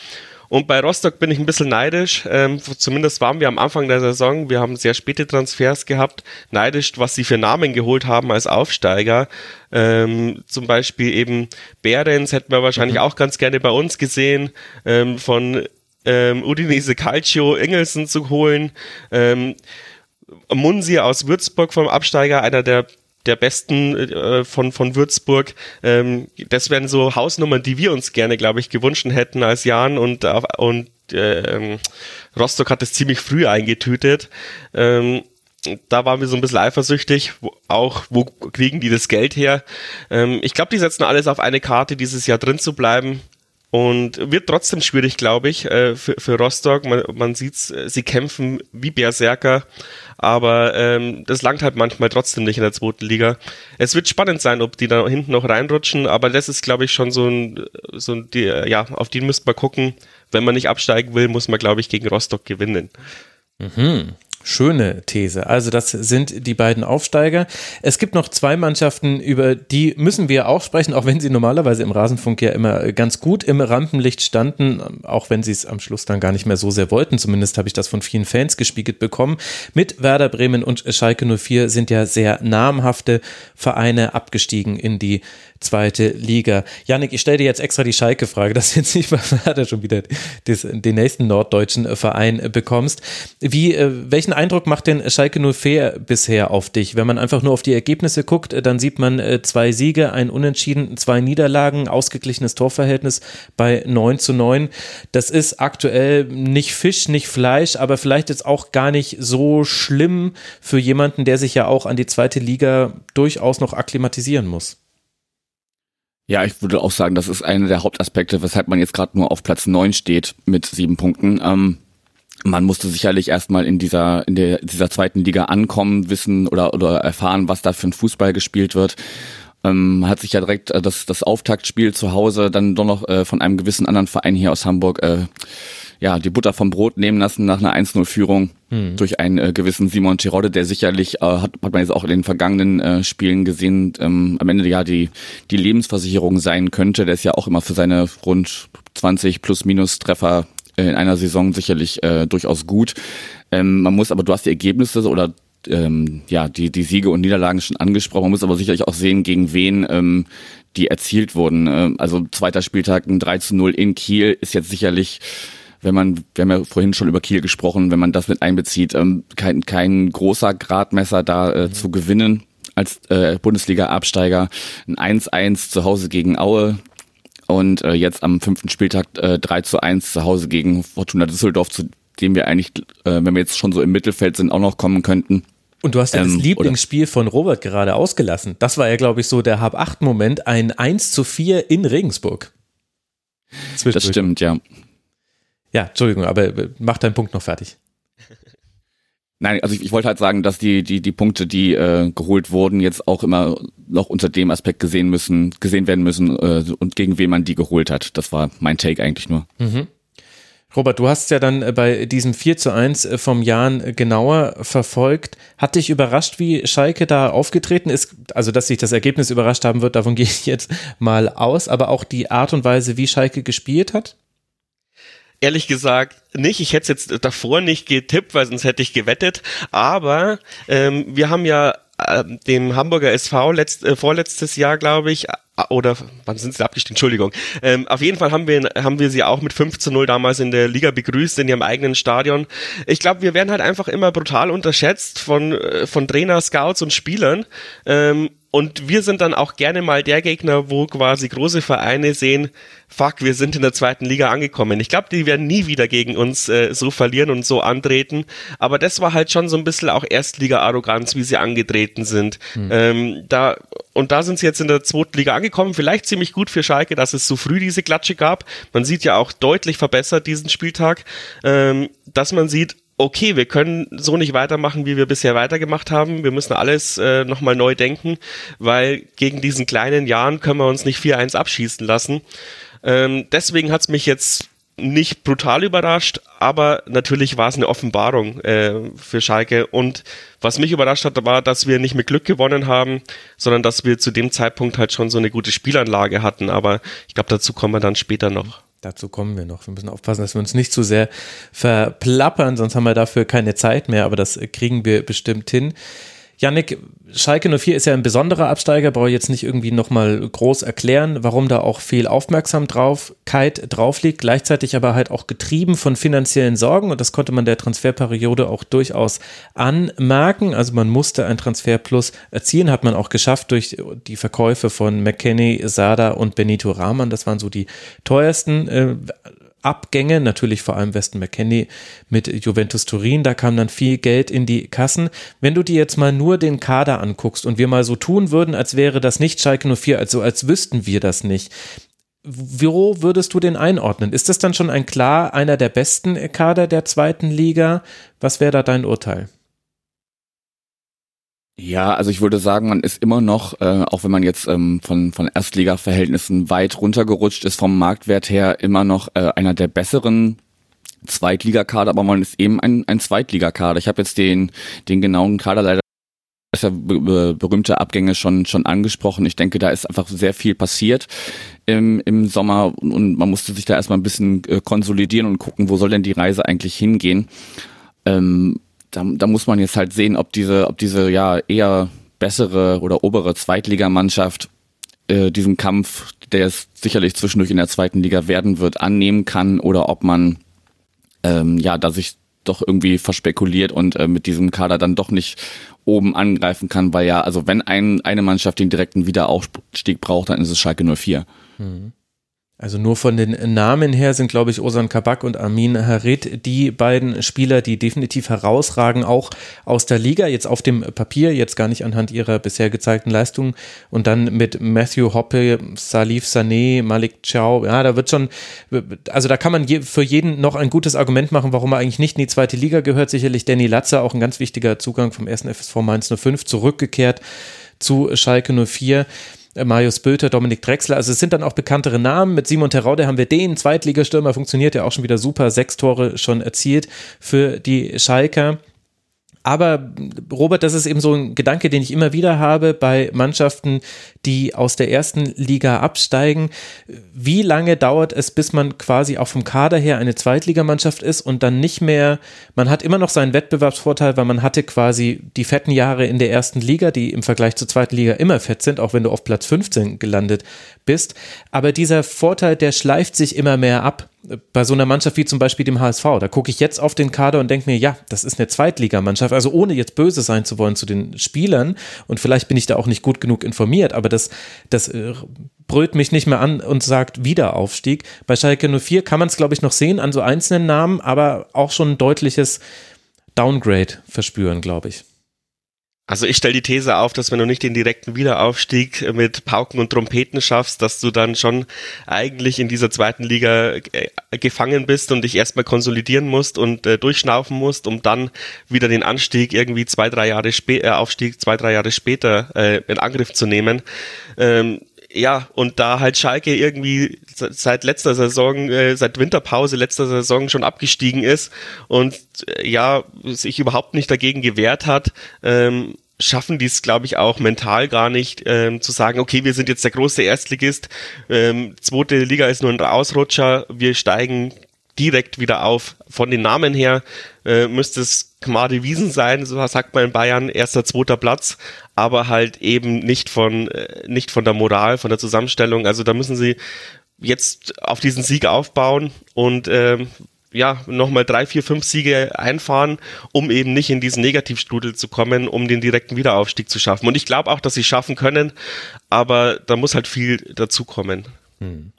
Und bei Rostock bin ich ein bisschen neidisch. Ähm, zumindest waren wir am Anfang der Saison. Wir haben sehr späte Transfers gehabt. Neidisch, was sie für Namen geholt haben als Aufsteiger. Ähm, zum Beispiel eben Behrens hätten wir wahrscheinlich mhm. auch ganz gerne bei uns gesehen. Ähm, von ähm, Udinese Calcio Engelsen zu holen. Ähm, Munsi aus Würzburg vom Absteiger, einer der der besten äh, von, von Würzburg. Ähm, das wären so Hausnummern, die wir uns gerne, glaube ich, gewünscht hätten als Jan und, und äh, Rostock hat es ziemlich früh eingetütet. Ähm, da waren wir so ein bisschen eifersüchtig, wo, auch wo kriegen die das Geld her. Ähm, ich glaube, die setzen alles auf eine Karte, dieses Jahr drin zu bleiben. Und wird trotzdem schwierig, glaube ich, äh, für, für Rostock. Man, man sieht sie kämpfen wie Berserker, aber ähm, das langt halt manchmal trotzdem nicht in der zweiten Liga. Es wird spannend sein, ob die da hinten noch reinrutschen, aber das ist, glaube ich, schon so ein, so ein, die, ja, auf die müsste man gucken. Wenn man nicht absteigen will, muss man, glaube ich, gegen Rostock gewinnen. Mhm. Schöne These. Also das sind die beiden Aufsteiger. Es gibt noch zwei Mannschaften, über die müssen wir auch sprechen, auch wenn sie normalerweise im Rasenfunk ja immer ganz gut im Rampenlicht standen, auch wenn sie es am Schluss dann gar nicht mehr so sehr wollten. Zumindest habe ich das von vielen Fans gespiegelt bekommen. Mit Werder Bremen und Schalke 04 sind ja sehr namhafte Vereine abgestiegen in die zweite Liga. Janik, ich stelle dir jetzt extra die Schalke-Frage, [LAUGHS] dass du jetzt nicht bei Werder schon wieder des, den nächsten norddeutschen Verein bekommst. Wie, äh, welchen Eindruck macht denn Schalke 04 bisher auf dich? Wenn man einfach nur auf die Ergebnisse guckt, dann sieht man äh, zwei Siege, ein Unentschieden, zwei Niederlagen, ausgeglichenes Torverhältnis bei 9 zu 9. Das ist aktuell nicht Fisch, nicht Fleisch, aber vielleicht jetzt auch gar nicht so schlimm für jemanden, der sich ja auch an die zweite Liga durchaus noch akklimatisieren muss. Ja, ich würde auch sagen, das ist einer der Hauptaspekte, weshalb man jetzt gerade nur auf Platz neun steht mit sieben Punkten. Ähm, man musste sicherlich erstmal in dieser, in der, dieser zweiten Liga ankommen, wissen oder, oder erfahren, was da für ein Fußball gespielt wird. Ähm, hat sich ja direkt äh, das, das Auftaktspiel zu Hause dann doch noch äh, von einem gewissen anderen Verein hier aus Hamburg äh, ja, die Butter vom Brot nehmen lassen nach einer 1-0-Führung hm. durch einen äh, gewissen Simon Tirode, der sicherlich, äh, hat, hat man jetzt auch in den vergangenen äh, Spielen gesehen, ähm, am Ende ja die, die Lebensversicherung sein könnte. Der ist ja auch immer für seine rund 20 plus minus Treffer äh, in einer Saison sicherlich äh, durchaus gut. Ähm, man muss aber, du hast die Ergebnisse oder ähm, ja, die, die Siege und Niederlagen schon angesprochen. Man muss aber sicherlich auch sehen, gegen wen ähm, die erzielt wurden. Ähm, also zweiter Spieltag ein 3 zu 0 in Kiel ist jetzt sicherlich wenn man, wir haben ja vorhin schon über Kiel gesprochen, wenn man das mit einbezieht, ähm, kein, kein großer Gradmesser da äh, mhm. zu gewinnen als äh, Bundesliga-Absteiger. Ein 1-1 zu Hause gegen Aue und äh, jetzt am fünften Spieltag äh, 3 zu 1 zu Hause gegen Fortuna Düsseldorf, zu dem wir eigentlich, äh, wenn wir jetzt schon so im Mittelfeld sind, auch noch kommen könnten. Und du hast ja ähm, das Lieblingsspiel von Robert gerade ausgelassen. Das war ja, glaube ich, so der Hab-8-Moment, ein 1 zu 4 in Regensburg. Das stimmt, ja. Ja, Entschuldigung, aber äh, mach deinen Punkt noch fertig. Nein, also ich, ich wollte halt sagen, dass die die die Punkte, die äh, geholt wurden, jetzt auch immer noch unter dem Aspekt gesehen müssen, gesehen werden müssen äh, und gegen wen man die geholt hat. Das war mein Take eigentlich nur. Mhm. Robert, du hast ja dann äh, bei diesem 4 zu 1 äh, vom Jan genauer verfolgt. Hat dich überrascht, wie Schalke da aufgetreten ist? Also, dass sich das Ergebnis überrascht haben wird, davon [LAUGHS] gehe ich jetzt mal aus, aber auch die Art und Weise, wie Schalke gespielt hat? Ehrlich gesagt nicht. Ich hätte es jetzt davor nicht getippt, weil sonst hätte ich gewettet. Aber ähm, wir haben ja äh, dem Hamburger SV letzt, äh, vorletztes Jahr, glaube ich, oder wann sind sie abgestiegen? Entschuldigung. Ähm, auf jeden Fall haben wir, haben wir sie auch mit 5 zu 0 damals in der Liga begrüßt, in ihrem eigenen Stadion. Ich glaube, wir werden halt einfach immer brutal unterschätzt von, äh, von Trainer, Scouts und Spielern. Ähm, und wir sind dann auch gerne mal der Gegner, wo quasi große Vereine sehen, fuck, wir sind in der zweiten Liga angekommen. Ich glaube, die werden nie wieder gegen uns äh, so verlieren und so antreten. Aber das war halt schon so ein bisschen auch Erstliga-Arroganz, wie sie angetreten sind. Hm. Ähm, da, und da sind sie jetzt in der zweiten Liga angekommen. Vielleicht ziemlich gut für Schalke, dass es so früh diese Klatsche gab. Man sieht ja auch deutlich verbessert diesen Spieltag, ähm, dass man sieht, okay, wir können so nicht weitermachen, wie wir bisher weitergemacht haben. Wir müssen alles äh, nochmal neu denken, weil gegen diesen kleinen Jahren können wir uns nicht 4-1 abschießen lassen. Ähm, deswegen hat's mich jetzt nicht brutal überrascht, aber natürlich war es eine Offenbarung äh, für Schalke. Und was mich überrascht hat, war, dass wir nicht mit Glück gewonnen haben, sondern dass wir zu dem Zeitpunkt halt schon so eine gute Spielanlage hatten. Aber ich glaube, dazu kommen wir dann später noch. Dazu kommen wir noch. Wir müssen aufpassen, dass wir uns nicht zu sehr verplappern, sonst haben wir dafür keine Zeit mehr, aber das kriegen wir bestimmt hin. Yannick, Schalke 04 ist ja ein besonderer Absteiger, brauche ich jetzt nicht irgendwie nochmal groß erklären, warum da auch viel Aufmerksamkeit drauf liegt, gleichzeitig aber halt auch getrieben von finanziellen Sorgen und das konnte man der Transferperiode auch durchaus anmerken. Also man musste ein Transferplus erzielen, hat man auch geschafft durch die Verkäufe von McKenney, Sada und Benito Rahman. Das waren so die teuersten äh, Abgänge, natürlich vor allem Weston McKenney mit Juventus Turin, da kam dann viel Geld in die Kassen. Wenn du dir jetzt mal nur den Kader anguckst und wir mal so tun würden, als wäre das nicht Schalke 04, also als wüssten wir das nicht, wo würdest du den einordnen? Ist das dann schon ein klar einer der besten Kader der zweiten Liga? Was wäre da dein Urteil? Ja, also ich würde sagen, man ist immer noch, äh, auch wenn man jetzt ähm, von, von Erstliga-Verhältnissen weit runtergerutscht ist vom Marktwert her, immer noch äh, einer der besseren Zweitligakader, aber man ist eben ein, ein Zweitligakader. Ich habe jetzt den, den genauen Kader leider das ja berühmte Abgänge schon schon angesprochen. Ich denke, da ist einfach sehr viel passiert im, im Sommer und man musste sich da erstmal ein bisschen äh, konsolidieren und gucken, wo soll denn die Reise eigentlich hingehen. Ähm, da, da muss man jetzt halt sehen, ob diese, ob diese ja eher bessere oder obere Zweitligamannschaft äh, diesen Kampf, der es sicherlich zwischendurch in der zweiten Liga werden wird, annehmen kann oder ob man ähm, ja da sich doch irgendwie verspekuliert und äh, mit diesem Kader dann doch nicht oben angreifen kann, weil ja, also wenn ein, eine Mannschaft den direkten Wiederaufstieg braucht, dann ist es Schalke 04. Mhm. Also nur von den Namen her sind, glaube ich, Osan Kabak und Amin Harit die beiden Spieler, die definitiv herausragen, auch aus der Liga, jetzt auf dem Papier, jetzt gar nicht anhand ihrer bisher gezeigten Leistungen. Und dann mit Matthew Hoppe, Salif Sané, Malik Chow, ja, da wird schon, also da kann man je, für jeden noch ein gutes Argument machen, warum er eigentlich nicht in die zweite Liga gehört. Sicherlich Danny Latzer, auch ein ganz wichtiger Zugang vom ersten FSV Mainz 05, zurückgekehrt zu Schalke 04. Äh, Marius Böter, Dominik Drexler. Also es sind dann auch bekanntere Namen. Mit Simon Teraude haben wir den Zweitligastürmer, funktioniert ja auch schon wieder super, sechs Tore schon erzielt für die Schalker. Aber Robert, das ist eben so ein Gedanke, den ich immer wieder habe bei Mannschaften, die aus der ersten Liga absteigen. Wie lange dauert es, bis man quasi auch vom Kader her eine Zweitligamannschaft ist und dann nicht mehr, man hat immer noch seinen Wettbewerbsvorteil, weil man hatte quasi die fetten Jahre in der ersten Liga, die im Vergleich zur zweiten Liga immer fett sind, auch wenn du auf Platz 15 gelandet bist. Aber dieser Vorteil, der schleift sich immer mehr ab bei so einer Mannschaft wie zum Beispiel dem HSV, da gucke ich jetzt auf den Kader und denke mir, ja, das ist eine Zweitligamannschaft, also ohne jetzt böse sein zu wollen zu den Spielern und vielleicht bin ich da auch nicht gut genug informiert, aber das, das äh, brüllt mich nicht mehr an und sagt Wiederaufstieg. Bei Schalke 04 kann man es, glaube ich, noch sehen an so einzelnen Namen, aber auch schon ein deutliches Downgrade verspüren, glaube ich. Also ich stelle die These auf, dass wenn du nicht den direkten Wiederaufstieg mit Pauken und Trompeten schaffst, dass du dann schon eigentlich in dieser zweiten Liga äh, gefangen bist und dich erstmal konsolidieren musst und äh, durchschnaufen musst, um dann wieder den Anstieg irgendwie zwei, drei Jahre später, äh, Aufstieg zwei, drei Jahre später äh, in Angriff zu nehmen. Ähm, ja, und da halt Schalke irgendwie seit letzter Saison, äh, seit Winterpause letzter Saison schon abgestiegen ist und äh, ja, sich überhaupt nicht dagegen gewehrt hat, ähm, schaffen die es, glaube ich, auch mental gar nicht, ähm, zu sagen, okay, wir sind jetzt der große Erstligist, ähm, zweite Liga ist nur ein Ausrutscher, wir steigen direkt wieder auf. Von den Namen her äh, müsste es Gmade Wiesen sein, so sagt man in Bayern, erster, zweiter Platz, aber halt eben nicht von, äh, nicht von der Moral, von der Zusammenstellung. Also da müssen sie jetzt auf diesen Sieg aufbauen und ähm, ja, nochmal drei, vier, fünf Siege einfahren, um eben nicht in diesen Negativstrudel zu kommen, um den direkten Wiederaufstieg zu schaffen. Und ich glaube auch, dass sie schaffen können, aber da muss halt viel dazukommen. Hm.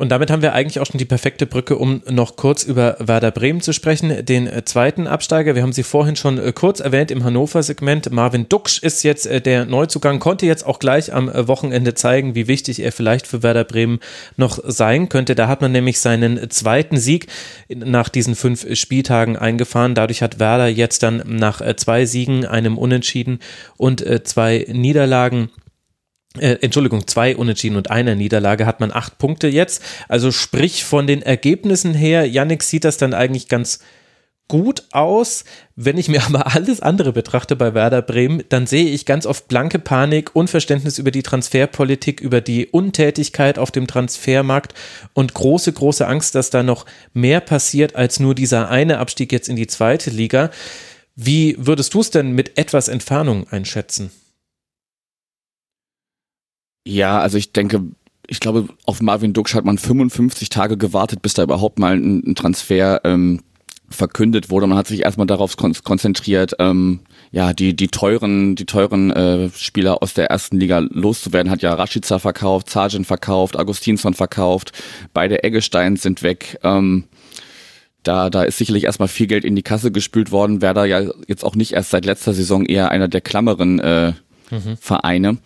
Und damit haben wir eigentlich auch schon die perfekte Brücke, um noch kurz über Werder Bremen zu sprechen, den äh, zweiten Absteiger. Wir haben sie vorhin schon äh, kurz erwähnt im Hannover-Segment. Marvin Duksch ist jetzt äh, der Neuzugang, konnte jetzt auch gleich am Wochenende zeigen, wie wichtig er vielleicht für Werder Bremen noch sein könnte. Da hat man nämlich seinen zweiten Sieg nach diesen fünf Spieltagen eingefahren. Dadurch hat Werder jetzt dann nach zwei Siegen, einem Unentschieden und zwei Niederlagen äh, Entschuldigung, zwei Unentschieden und einer Niederlage hat man acht Punkte jetzt. Also sprich von den Ergebnissen her, Yannick sieht das dann eigentlich ganz gut aus. Wenn ich mir [LAUGHS] aber alles andere betrachte bei Werder Bremen, dann sehe ich ganz oft blanke Panik, Unverständnis über die Transferpolitik, über die Untätigkeit auf dem Transfermarkt und große, große Angst, dass da noch mehr passiert als nur dieser eine Abstieg jetzt in die zweite Liga. Wie würdest du es denn mit etwas Entfernung einschätzen? Ja, also ich denke, ich glaube, auf Marvin Duksch hat man 55 Tage gewartet, bis da überhaupt mal ein, ein Transfer ähm, verkündet wurde. Man hat sich erstmal darauf kon konzentriert, ähm, ja, die, die teuren, die teuren äh, Spieler aus der ersten Liga loszuwerden. Hat ja Rashica verkauft, Sargent verkauft, Augustinsson verkauft, beide Eggesteins sind weg. Ähm, da, da ist sicherlich erstmal viel Geld in die Kasse gespült worden. Werder ja jetzt auch nicht erst seit letzter Saison eher einer der klammeren äh, mhm. Vereine.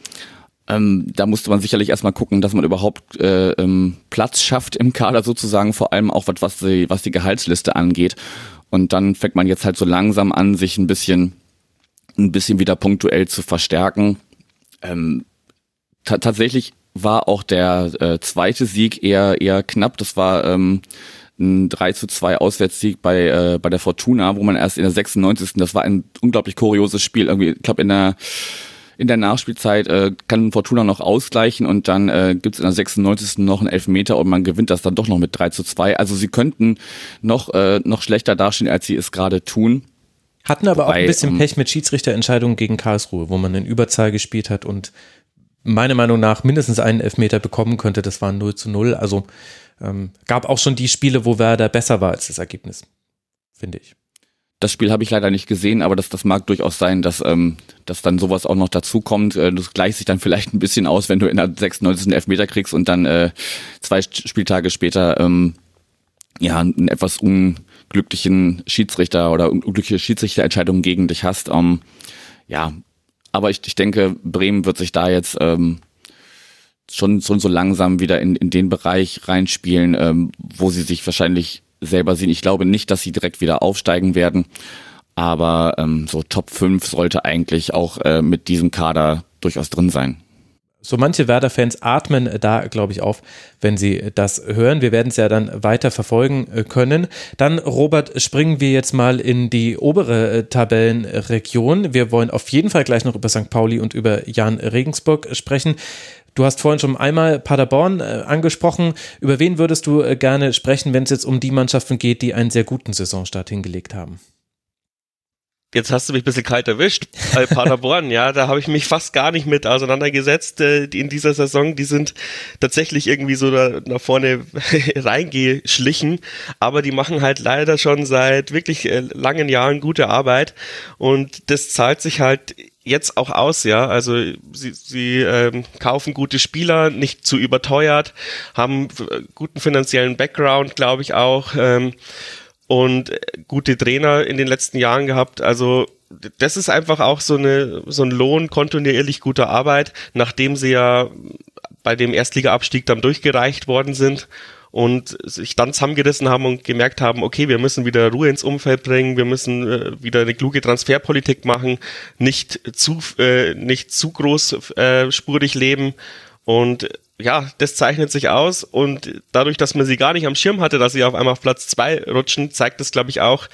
Ähm, da musste man sicherlich erstmal gucken, dass man überhaupt äh, ähm, Platz schafft im Kader sozusagen, vor allem auch was, was, die, was die Gehaltsliste angeht. Und dann fängt man jetzt halt so langsam an, sich ein bisschen, ein bisschen wieder punktuell zu verstärken. Ähm, tatsächlich war auch der äh, zweite Sieg eher, eher knapp. Das war ähm, ein 3 zu 2 Auswärtssieg bei, äh, bei der Fortuna, wo man erst in der 96. Das war ein unglaublich kurioses Spiel. Irgendwie, ich glaube, in der in der Nachspielzeit äh, kann Fortuna noch ausgleichen und dann äh, gibt es in der 96. noch einen Elfmeter und man gewinnt das dann doch noch mit 3 zu 2. Also sie könnten noch, äh, noch schlechter dastehen, als sie es gerade tun. Hatten aber Wobei, auch ein bisschen ähm, Pech mit Schiedsrichterentscheidungen gegen Karlsruhe, wo man in Überzahl gespielt hat und meiner Meinung nach mindestens einen Elfmeter bekommen könnte. Das war 0 zu 0. Also ähm, gab auch schon die Spiele, wo Werder besser war als das Ergebnis, finde ich. Das Spiel habe ich leider nicht gesehen, aber das, das mag durchaus sein, dass, ähm, dass dann sowas auch noch dazu kommt. Äh, das gleicht sich dann vielleicht ein bisschen aus, wenn du in der 96. Elfmeter kriegst und dann äh, zwei Spieltage später ähm, ja einen etwas unglücklichen Schiedsrichter oder unglückliche Schiedsrichterentscheidungen gegen dich hast. Ähm, ja, aber ich, ich denke, Bremen wird sich da jetzt ähm, schon, schon so langsam wieder in, in den Bereich reinspielen, ähm, wo sie sich wahrscheinlich selber sehen. Ich glaube nicht, dass sie direkt wieder aufsteigen werden. Aber ähm, so Top 5 sollte eigentlich auch äh, mit diesem Kader durchaus drin sein. So manche Werder-Fans atmen da, glaube ich, auf, wenn sie das hören. Wir werden es ja dann weiter verfolgen äh, können. Dann, Robert, springen wir jetzt mal in die obere äh, Tabellenregion. Wir wollen auf jeden Fall gleich noch über St. Pauli und über Jan Regensburg sprechen. Du hast vorhin schon einmal Paderborn äh, angesprochen. Über wen würdest du äh, gerne sprechen, wenn es jetzt um die Mannschaften geht, die einen sehr guten Saisonstart hingelegt haben? Jetzt hast du mich ein bisschen kalt erwischt. Bei [LAUGHS] Paderborn, ja, da habe ich mich fast gar nicht mit auseinandergesetzt äh, in dieser Saison. Die sind tatsächlich irgendwie so da nach vorne [LAUGHS] reingeschlichen, aber die machen halt leider schon seit wirklich äh, langen Jahren gute Arbeit und das zahlt sich halt jetzt auch aus, ja. Also sie, sie ähm, kaufen gute Spieler, nicht zu überteuert, haben guten finanziellen Background, glaube ich auch, ähm, und äh, gute Trainer in den letzten Jahren gehabt. Also das ist einfach auch so eine so ein Lohn kontinuierlich guter Arbeit, nachdem sie ja bei dem Erstliga-Abstieg dann durchgereicht worden sind und sich dann zusammengerissen haben und gemerkt haben, okay, wir müssen wieder Ruhe ins Umfeld bringen, wir müssen äh, wieder eine kluge Transferpolitik machen, nicht zu, äh, nicht zu groß äh, spurig leben. Und ja, das zeichnet sich aus. Und dadurch, dass man sie gar nicht am Schirm hatte, dass sie auf einmal auf Platz zwei rutschen, zeigt es, glaube ich, auch,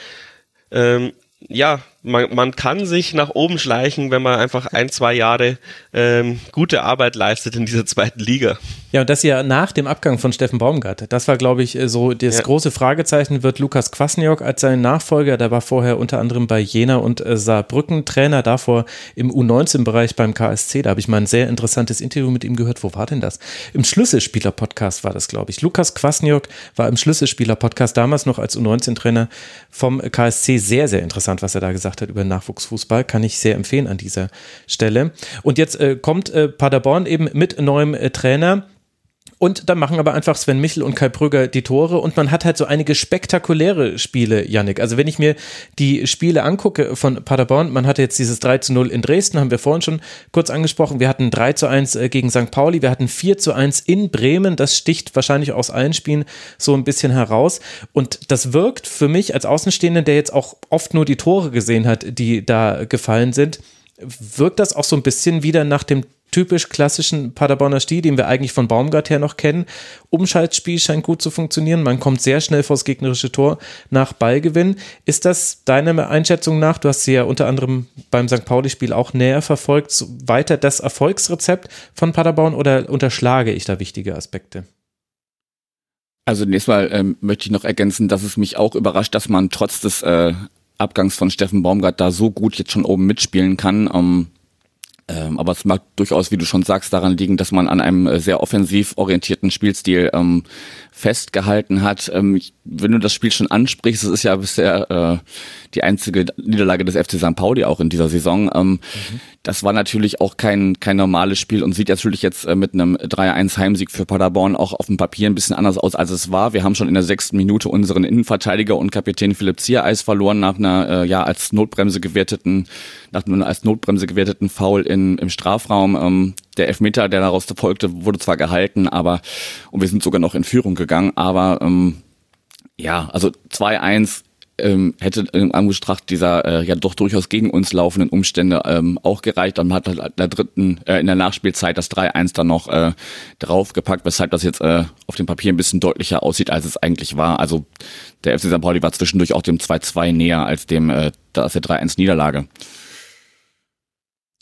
ähm, ja, man, man kann sich nach oben schleichen, wenn man einfach ein, zwei Jahre ähm, gute Arbeit leistet in dieser zweiten Liga. Ja, und das ja nach dem Abgang von Steffen Baumgart. Das war, glaube ich, so das ja. große Fragezeichen, wird Lukas Kwasniok als sein Nachfolger, der war vorher unter anderem bei Jena und äh, Saarbrücken Trainer, davor im U19-Bereich beim KSC. Da habe ich mal ein sehr interessantes Interview mit ihm gehört. Wo war denn das? Im Schlüsselspieler-Podcast war das, glaube ich. Lukas Kwasniok war im Schlüsselspieler-Podcast damals noch als U19-Trainer vom KSC. Sehr, sehr interessant, was er da gesagt hat gesagt hat über Nachwuchsfußball, kann ich sehr empfehlen an dieser Stelle. Und jetzt äh, kommt äh, Paderborn eben mit neuem äh, Trainer. Und dann machen aber einfach Sven Michel und Kai Brügger die Tore und man hat halt so einige spektakuläre Spiele, Yannick. Also wenn ich mir die Spiele angucke von Paderborn, man hatte jetzt dieses 3 zu 0 in Dresden, haben wir vorhin schon kurz angesprochen. Wir hatten 3 zu 1 äh, gegen St. Pauli, wir hatten 4 zu 1 in Bremen. Das sticht wahrscheinlich aus allen Spielen so ein bisschen heraus. Und das wirkt für mich als Außenstehender, der jetzt auch oft nur die Tore gesehen hat, die da gefallen sind, wirkt das auch so ein bisschen wieder nach dem typisch klassischen Paderborner Stil, den wir eigentlich von Baumgart her noch kennen. Umschaltspiel scheint gut zu funktionieren. Man kommt sehr schnell vors gegnerische Tor nach Ballgewinn. Ist das deiner Einschätzung nach, du hast sie ja unter anderem beim St. Pauli-Spiel auch näher verfolgt, weiter das Erfolgsrezept von Paderborn oder unterschlage ich da wichtige Aspekte? Also nächstes Mal ähm, möchte ich noch ergänzen, dass es mich auch überrascht, dass man trotz des äh, Abgangs von Steffen Baumgart da so gut jetzt schon oben mitspielen kann. Ähm, ähm, aber es mag durchaus, wie du schon sagst, daran liegen, dass man an einem äh, sehr offensiv orientierten Spielstil ähm, festgehalten hat. Ähm, ich, wenn du das Spiel schon ansprichst, das ist ja bisher äh, die einzige Niederlage des FC St. Pauli auch in dieser Saison. Ähm, mhm. Das war natürlich auch kein, kein normales Spiel und sieht natürlich jetzt äh, mit einem 3-1 Heimsieg für Paderborn auch auf dem Papier ein bisschen anders aus, als es war. Wir haben schon in der sechsten Minute unseren Innenverteidiger und Kapitän Philipp Ziereis verloren nach einer äh, ja als Notbremse gewerteten, nach einem als Notbremse gewerteten Foul in, im Strafraum. Ähm, der Elfmeter, der daraus folgte, wurde zwar gehalten, aber und wir sind sogar noch in Führung gegangen, aber ähm, ja, also 2-1 ähm, hätte in Anbetracht dieser äh, ja doch durchaus gegen uns laufenden Umstände ähm, auch gereicht. Dann hat halt in der dritten, äh, in der Nachspielzeit das 3-1 dann noch äh, draufgepackt, weshalb das jetzt äh, auf dem Papier ein bisschen deutlicher aussieht, als es eigentlich war. Also der FC St. Pauli war zwischendurch auch dem 2-2 näher als dem äh, der 3-1 Niederlage.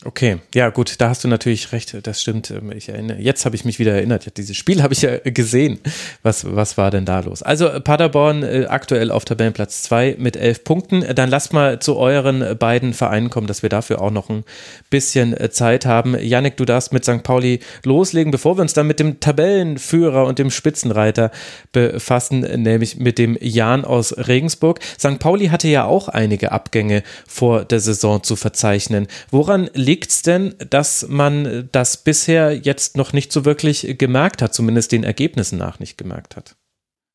Okay, ja gut, da hast du natürlich recht, das stimmt. Ähm, ich erinnere, jetzt habe ich mich wieder erinnert. Dieses Spiel [LAUGHS] habe ich ja gesehen. Was, was war denn da los? Also Paderborn äh, aktuell auf Tabellenplatz 2 mit elf Punkten. Dann lasst mal zu euren beiden Vereinen kommen, dass wir dafür auch noch ein bisschen äh, Zeit haben. Yannick, du darfst mit St. Pauli loslegen, bevor wir uns dann mit dem Tabellenführer und dem Spitzenreiter befassen, nämlich mit dem Jan aus Regensburg. St. Pauli hatte ja auch einige Abgänge vor der Saison zu verzeichnen. Woran liegt es denn, dass man das bisher jetzt noch nicht so wirklich gemerkt hat, zumindest den Ergebnissen nach nicht gemerkt hat?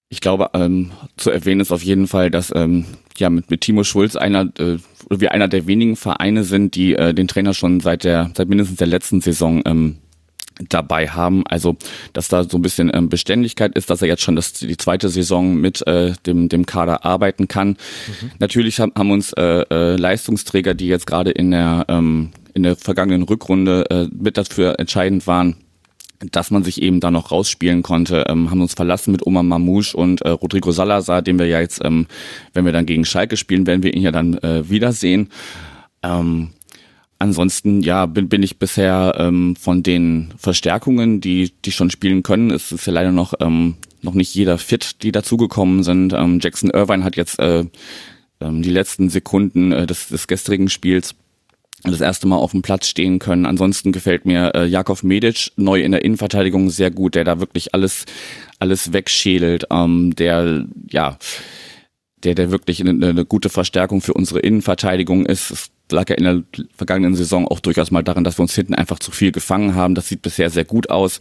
Ich glaube, ähm, zu erwähnen ist auf jeden Fall, dass ähm, ja mit, mit Timo Schulz einer äh, wir einer der wenigen Vereine sind, die äh, den Trainer schon seit der seit mindestens der letzten Saison ähm, dabei haben. Also, dass da so ein bisschen ähm, Beständigkeit ist, dass er jetzt schon das, die zweite Saison mit äh, dem, dem Kader arbeiten kann. Mhm. Natürlich haben, haben uns äh, äh, Leistungsträger, die jetzt gerade in der ähm, in der vergangenen Rückrunde äh, mit dafür entscheidend waren, dass man sich eben da noch rausspielen konnte, ähm, haben uns verlassen mit Omar Mamouche und äh, Rodrigo Salazar, den wir ja jetzt, ähm, wenn wir dann gegen Schalke spielen, werden wir ihn ja dann äh, wiedersehen. Ähm, ansonsten, ja, bin, bin ich bisher ähm, von den Verstärkungen, die, die schon spielen können, es ist ja leider noch, ähm, noch nicht jeder fit, die dazugekommen sind. Ähm, Jackson Irvine hat jetzt äh, ähm, die letzten Sekunden äh, des, des gestrigen Spiels das erste Mal auf dem Platz stehen können. Ansonsten gefällt mir äh, Jakov Medic neu in der Innenverteidigung sehr gut, der da wirklich alles alles wegschädelt, ähm, der ja der der wirklich eine, eine gute Verstärkung für unsere Innenverteidigung ist. Es lag ja in der vergangenen Saison auch durchaus mal daran, dass wir uns hinten einfach zu viel gefangen haben. Das sieht bisher sehr gut aus.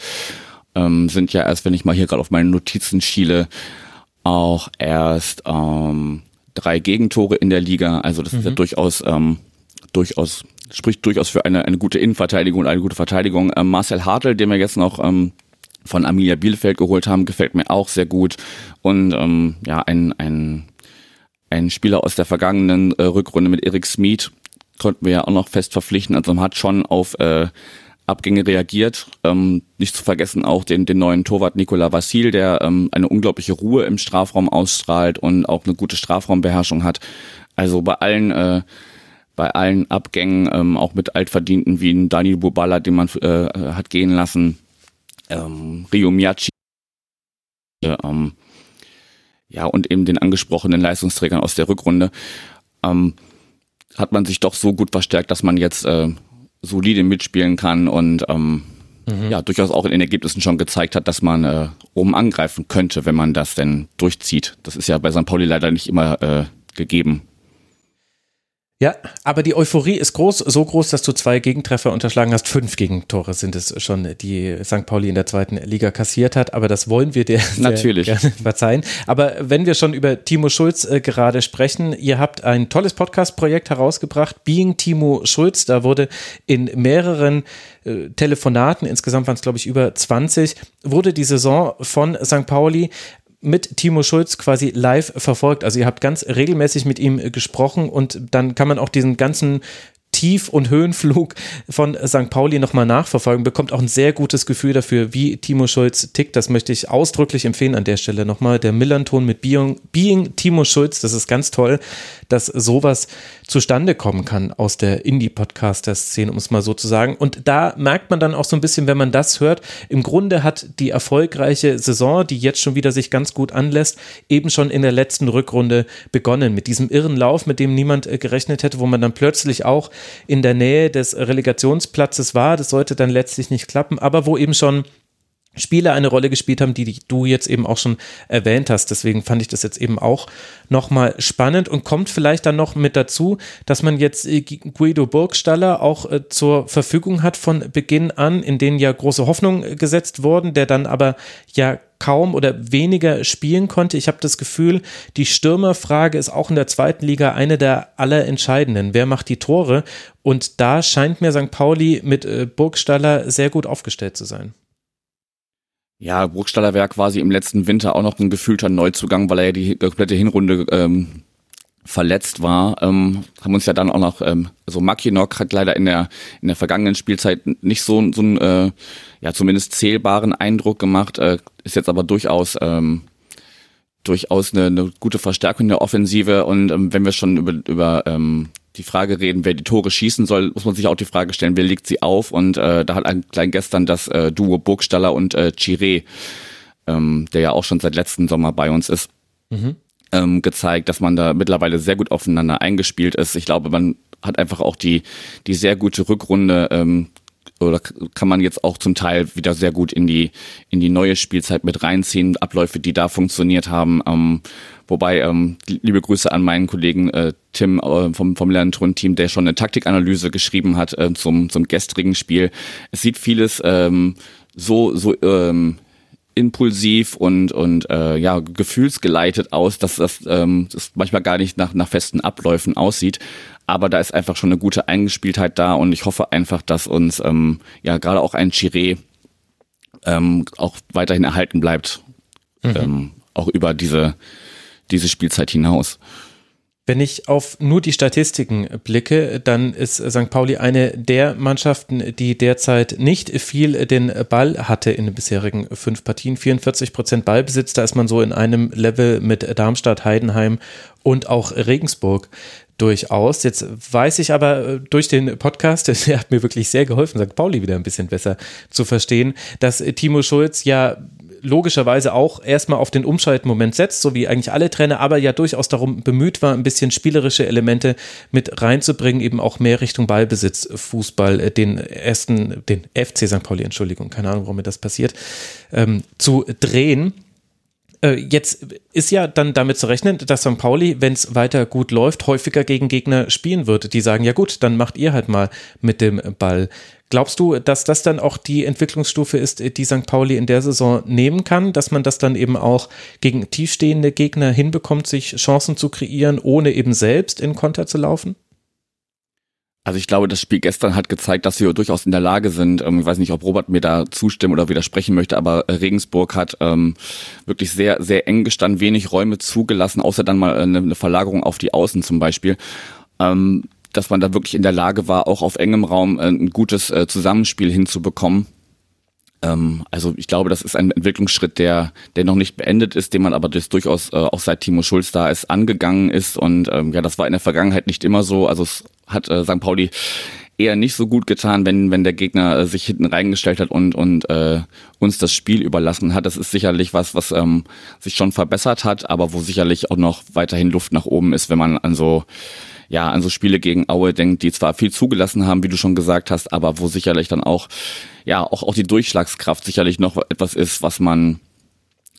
Ähm, sind ja erst, wenn ich mal hier gerade auf meine Notizen schiele, auch erst ähm, drei Gegentore in der Liga. Also das mhm. ist ja mhm. durchaus ähm, durchaus spricht durchaus für eine, eine gute Innenverteidigung und eine gute Verteidigung. Ähm, Marcel Hartl, den wir jetzt noch ähm, von Amelia Bielefeld geholt haben, gefällt mir auch sehr gut. Und ähm, ja, ein, ein, ein Spieler aus der vergangenen äh, Rückrunde mit Erik Smith konnten wir ja auch noch fest verpflichten. Also man hat schon auf äh, Abgänge reagiert. Ähm, nicht zu vergessen auch den, den neuen Torwart Nikola Vassil, der ähm, eine unglaubliche Ruhe im Strafraum ausstrahlt und auch eine gute Strafraumbeherrschung hat. Also bei allen äh, bei allen Abgängen, ähm, auch mit Altverdienten wie ein Daniel Bubala, den man äh, hat gehen lassen, ähm, Rio Miyachi, äh, ähm, ja, und eben den angesprochenen Leistungsträgern aus der Rückrunde, ähm, hat man sich doch so gut verstärkt, dass man jetzt äh, solide mitspielen kann und ähm, mhm. ja, durchaus auch in den Ergebnissen schon gezeigt hat, dass man äh, oben angreifen könnte, wenn man das denn durchzieht. Das ist ja bei St. Pauli leider nicht immer äh, gegeben. Ja, aber die Euphorie ist groß, so groß, dass du zwei Gegentreffer unterschlagen hast. Fünf Gegentore sind es schon, die St. Pauli in der zweiten Liga kassiert hat. Aber das wollen wir dir [LAUGHS] natürlich gerne verzeihen. Aber wenn wir schon über Timo Schulz äh, gerade sprechen, ihr habt ein tolles Podcast-Projekt herausgebracht, Being Timo Schulz. Da wurde in mehreren äh, Telefonaten, insgesamt waren es glaube ich über 20, wurde die Saison von St. Pauli mit Timo Schulz quasi live verfolgt. Also ihr habt ganz regelmäßig mit ihm gesprochen und dann kann man auch diesen ganzen Tief- und Höhenflug von St. Pauli nochmal nachverfolgen, bekommt auch ein sehr gutes Gefühl dafür, wie Timo Schulz tickt. Das möchte ich ausdrücklich empfehlen an der Stelle nochmal. Der Millanton mit Being, Being Timo Schulz, das ist ganz toll, dass sowas zustande kommen kann aus der Indie-Podcaster-Szene, um es mal so zu sagen. Und da merkt man dann auch so ein bisschen, wenn man das hört, im Grunde hat die erfolgreiche Saison, die jetzt schon wieder sich ganz gut anlässt, eben schon in der letzten Rückrunde begonnen. Mit diesem irren Lauf, mit dem niemand äh, gerechnet hätte, wo man dann plötzlich auch in der Nähe des Relegationsplatzes war. Das sollte dann letztlich nicht klappen, aber wo eben schon Spiele eine Rolle gespielt haben, die, du jetzt eben auch schon erwähnt hast. Deswegen fand ich das jetzt eben auch nochmal spannend und kommt vielleicht dann noch mit dazu, dass man jetzt äh, Guido Burgstaller auch äh, zur Verfügung hat von Beginn an, in denen ja große Hoffnungen gesetzt wurden, der dann aber ja kaum oder weniger spielen konnte. Ich habe das Gefühl, die Stürmerfrage ist auch in der zweiten Liga eine der allerentscheidenden. Wer macht die Tore? Und da scheint mir St. Pauli mit äh, Burgstaller sehr gut aufgestellt zu sein. Ja, Burgstaller wäre quasi im letzten Winter auch noch ein gefühlter Neuzugang, weil er ja die komplette Hinrunde ähm, verletzt war. Ähm, haben uns ja dann auch noch, ähm, also Makinok hat leider in der in der vergangenen Spielzeit nicht so, so einen, äh, ja zumindest zählbaren Eindruck gemacht, äh, ist jetzt aber durchaus ähm, durchaus eine, eine gute Verstärkung der Offensive und ähm, wenn wir schon über, über ähm, die Frage reden, wer die Tore schießen soll, muss man sich auch die Frage stellen, wer legt sie auf? Und äh, da hat ein klein gestern das äh, Duo Burgstaller und äh, Chiré, ähm, der ja auch schon seit letzten Sommer bei uns ist, mhm. ähm, gezeigt, dass man da mittlerweile sehr gut aufeinander eingespielt ist. Ich glaube, man hat einfach auch die, die sehr gute Rückrunde ähm, oder kann man jetzt auch zum Teil wieder sehr gut in die in die neue Spielzeit mit reinziehen, Abläufe, die da funktioniert haben. Ähm, wobei ähm, liebe Grüße an meinen Kollegen äh, Tim äh, vom vom Lernturn-Team, der schon eine Taktikanalyse geschrieben hat äh, zum zum gestrigen Spiel. Es sieht vieles ähm, so so ähm, impulsiv und und äh, ja gefühlsgeleitet aus, dass das, ähm, das manchmal gar nicht nach nach festen Abläufen aussieht. Aber da ist einfach schon eine gute Eingespieltheit da und ich hoffe einfach, dass uns ähm, ja gerade auch ein Chiré ähm, auch weiterhin erhalten bleibt, mhm. ähm, auch über diese diese Spielzeit hinaus. Wenn ich auf nur die Statistiken blicke, dann ist St. Pauli eine der Mannschaften, die derzeit nicht viel den Ball hatte in den bisherigen fünf Partien. 44 Prozent Ballbesitz, da ist man so in einem Level mit Darmstadt, Heidenheim und auch Regensburg durchaus. Jetzt weiß ich aber durch den Podcast, [LAUGHS] der hat mir wirklich sehr geholfen, St. Pauli wieder ein bisschen besser zu verstehen, dass Timo Schulz ja logischerweise auch erstmal auf den Umschaltmoment setzt, so wie eigentlich alle Trainer, aber ja durchaus darum bemüht war, ein bisschen spielerische Elemente mit reinzubringen, eben auch mehr Richtung Ballbesitz, Fußball, äh, den ersten, den FC St. Pauli, Entschuldigung, keine Ahnung, warum mir das passiert, ähm, zu drehen äh, jetzt ist ja dann damit zu rechnen, dass St. Pauli, wenn es weiter gut läuft, häufiger gegen Gegner spielen wird, die sagen, ja gut, dann macht ihr halt mal mit dem Ball. Glaubst du, dass das dann auch die Entwicklungsstufe ist, die St. Pauli in der Saison nehmen kann, dass man das dann eben auch gegen tiefstehende Gegner hinbekommt, sich Chancen zu kreieren, ohne eben selbst in Konter zu laufen? Also ich glaube, das Spiel gestern hat gezeigt, dass wir durchaus in der Lage sind. Ähm, ich weiß nicht, ob Robert mir da zustimmen oder widersprechen möchte, aber Regensburg hat ähm, wirklich sehr, sehr eng gestanden, wenig Räume zugelassen, außer dann mal eine, eine Verlagerung auf die Außen zum Beispiel. Ähm, dass man da wirklich in der Lage war, auch auf engem Raum äh, ein gutes äh, Zusammenspiel hinzubekommen. Ähm, also ich glaube, das ist ein Entwicklungsschritt, der, der noch nicht beendet ist, den man aber das durchaus äh, auch seit Timo Schulz da ist, angegangen ist. Und ähm, ja, das war in der Vergangenheit nicht immer so. Also es hat St. Pauli eher nicht so gut getan, wenn, wenn der Gegner sich hinten reingestellt hat und, und äh, uns das Spiel überlassen hat. Das ist sicherlich was, was ähm, sich schon verbessert hat, aber wo sicherlich auch noch weiterhin Luft nach oben ist, wenn man an so ja, an so Spiele gegen Aue denkt, die zwar viel zugelassen haben, wie du schon gesagt hast, aber wo sicherlich dann auch, ja, auch, auch die Durchschlagskraft sicherlich noch etwas ist, was man,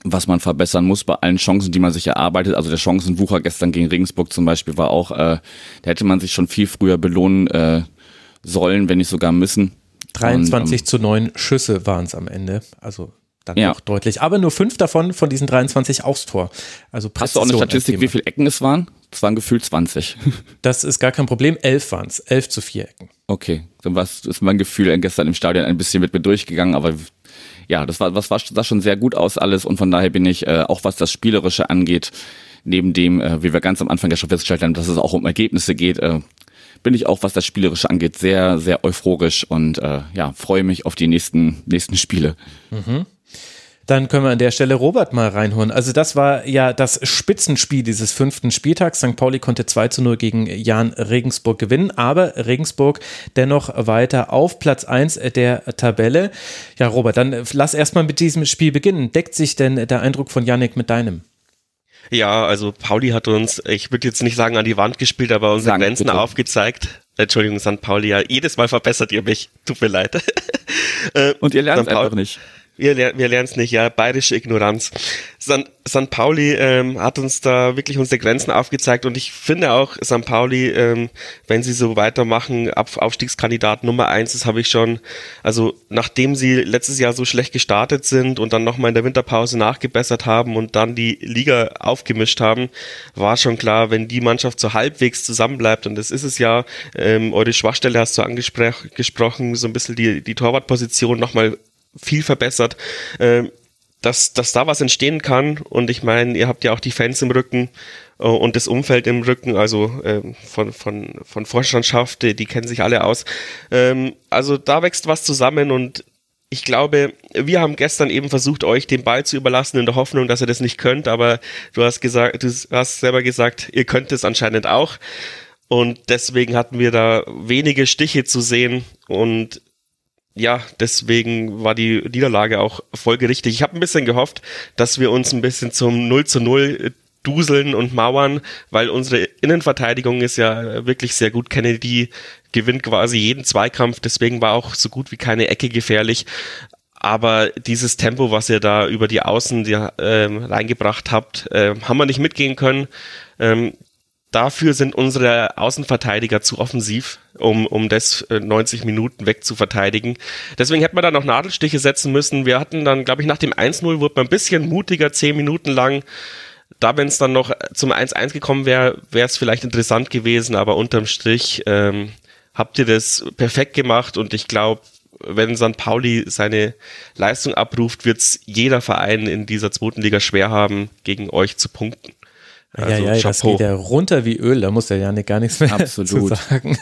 was man verbessern muss bei allen Chancen, die man sich erarbeitet. Also der Chancenwucher gestern gegen Regensburg zum Beispiel war auch, äh, da hätte man sich schon viel früher belohnen äh, sollen, wenn nicht sogar müssen. 23 Und, ähm, zu 9 Schüsse waren es am Ende. Also dann ja. auch deutlich. Aber nur fünf davon von diesen 23 aufs Tor. Also Hast du auch eine Statistik, wie viele Ecken es waren? Es waren gefühlt 20. [LAUGHS] Das ist gar kein Problem. Elf waren es. Elf zu vier Ecken. Okay, dann war ist mein Gefühl gestern im Stadion ein bisschen mit mir durchgegangen, aber ja, das war, das war, sah schon sehr gut aus alles und von daher bin ich, äh, auch was das Spielerische angeht, neben dem, äh, wie wir ganz am Anfang ja schon festgestellt haben, dass es auch um Ergebnisse geht, äh, bin ich auch, was das Spielerische angeht, sehr, sehr euphorisch und äh, ja, freue mich auf die nächsten, nächsten Spiele. Mhm. Dann können wir an der Stelle Robert mal reinholen. Also das war ja das Spitzenspiel dieses fünften Spieltags. St. Pauli konnte 2 zu 0 gegen Jan Regensburg gewinnen, aber Regensburg dennoch weiter auf Platz 1 der Tabelle. Ja, Robert, dann lass erstmal mit diesem Spiel beginnen. Deckt sich denn der Eindruck von Yannick mit deinem? Ja, also Pauli hat uns, ich würde jetzt nicht sagen an die Wand gespielt, aber unsere Sagen, Grenzen bitte. aufgezeigt. Entschuldigung, St. Pauli, ja, jedes Mal verbessert ihr mich. Tut mir leid. Und ihr lernt einfach nicht. Wir, wir lernen es nicht, ja, bayerische Ignoranz. San, San Pauli ähm, hat uns da wirklich unsere Grenzen aufgezeigt und ich finde auch, San Pauli, ähm, wenn sie so weitermachen, Auf, Aufstiegskandidat Nummer eins, das habe ich schon, also nachdem sie letztes Jahr so schlecht gestartet sind und dann nochmal in der Winterpause nachgebessert haben und dann die Liga aufgemischt haben, war schon klar, wenn die Mannschaft so halbwegs zusammenbleibt und das ist es ja, ähm, eure Schwachstelle hast du angesprochen, so ein bisschen die, die Torwartposition nochmal viel verbessert, äh, dass, dass da was entstehen kann. Und ich meine, ihr habt ja auch die Fans im Rücken äh, und das Umfeld im Rücken, also äh, von, von, von Vorstandschaft, die, die kennen sich alle aus. Ähm, also da wächst was zusammen und ich glaube, wir haben gestern eben versucht, euch den Ball zu überlassen in der Hoffnung, dass ihr das nicht könnt, aber du hast gesagt, du hast selber gesagt, ihr könnt es anscheinend auch. Und deswegen hatten wir da wenige Stiche zu sehen und ja, deswegen war die Niederlage auch folgerichtig. Ich habe ein bisschen gehofft, dass wir uns ein bisschen zum 0 zu 0 duseln und mauern, weil unsere Innenverteidigung ist ja wirklich sehr gut. Kennedy gewinnt quasi jeden Zweikampf, deswegen war auch so gut wie keine Ecke gefährlich. Aber dieses Tempo, was ihr da über die Außen die, ähm, reingebracht habt, äh, haben wir nicht mitgehen können. Ähm, dafür sind unsere Außenverteidiger zu offensiv, um, um das 90 äh, Minuten wegzuverteidigen. Deswegen hätte man da noch Nadelstiche setzen müssen. Wir hatten dann, glaube ich, nach dem 1-0 wurde man ein bisschen mutiger, 10 Minuten lang. Da, wenn es dann noch zum 1-1 gekommen wäre, wäre es vielleicht interessant gewesen, aber unterm Strich ähm, habt ihr das perfekt gemacht und ich glaube, wenn St. Pauli seine Leistung abruft, wird es jeder Verein in dieser zweiten Liga schwer haben, gegen euch zu punkten. Also, ja, ja, das geht ja runter wie Öl, da muss der Janik gar nichts mehr [LAUGHS] Absolut. zu sagen.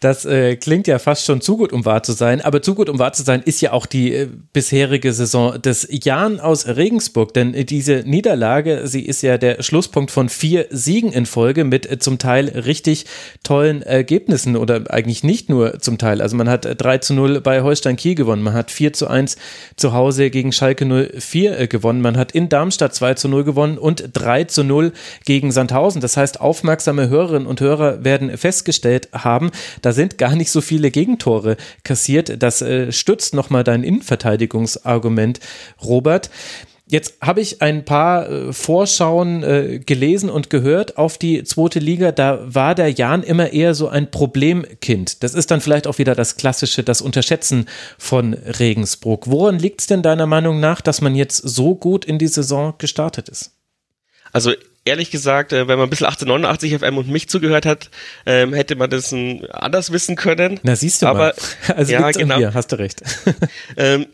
Das äh, klingt ja fast schon zu gut, um wahr zu sein, aber zu gut, um wahr zu sein, ist ja auch die äh, bisherige Saison des Jan aus Regensburg, denn äh, diese Niederlage, sie ist ja der Schlusspunkt von vier Siegen in Folge mit äh, zum Teil richtig tollen Ergebnissen oder eigentlich nicht nur zum Teil. Also man hat 3 zu 0 bei Holstein Kiel gewonnen, man hat 4 zu 1 zu Hause gegen Schalke 04 gewonnen, man hat in Darmstadt 2 zu 0 gewonnen und 3 zu 0 gegen Sandhausen. Das heißt, aufmerksame Hörerinnen und Hörer werden festgestellt haben, da sind gar nicht so viele Gegentore kassiert. Das äh, stützt nochmal dein Innenverteidigungsargument, Robert. Jetzt habe ich ein paar äh, Vorschauen äh, gelesen und gehört auf die zweite Liga. Da war der Jan immer eher so ein Problemkind. Das ist dann vielleicht auch wieder das klassische, das Unterschätzen von Regensburg. Woran liegt es denn deiner Meinung nach, dass man jetzt so gut in die Saison gestartet ist? Also ehrlich gesagt, äh, wenn man ein bisschen 1889 FM und mich zugehört hat, ähm, hätte man das anders wissen können. Na, siehst du Aber, mal. [LAUGHS] Also ja, genau. Hier, hast du recht. [LAUGHS] ähm,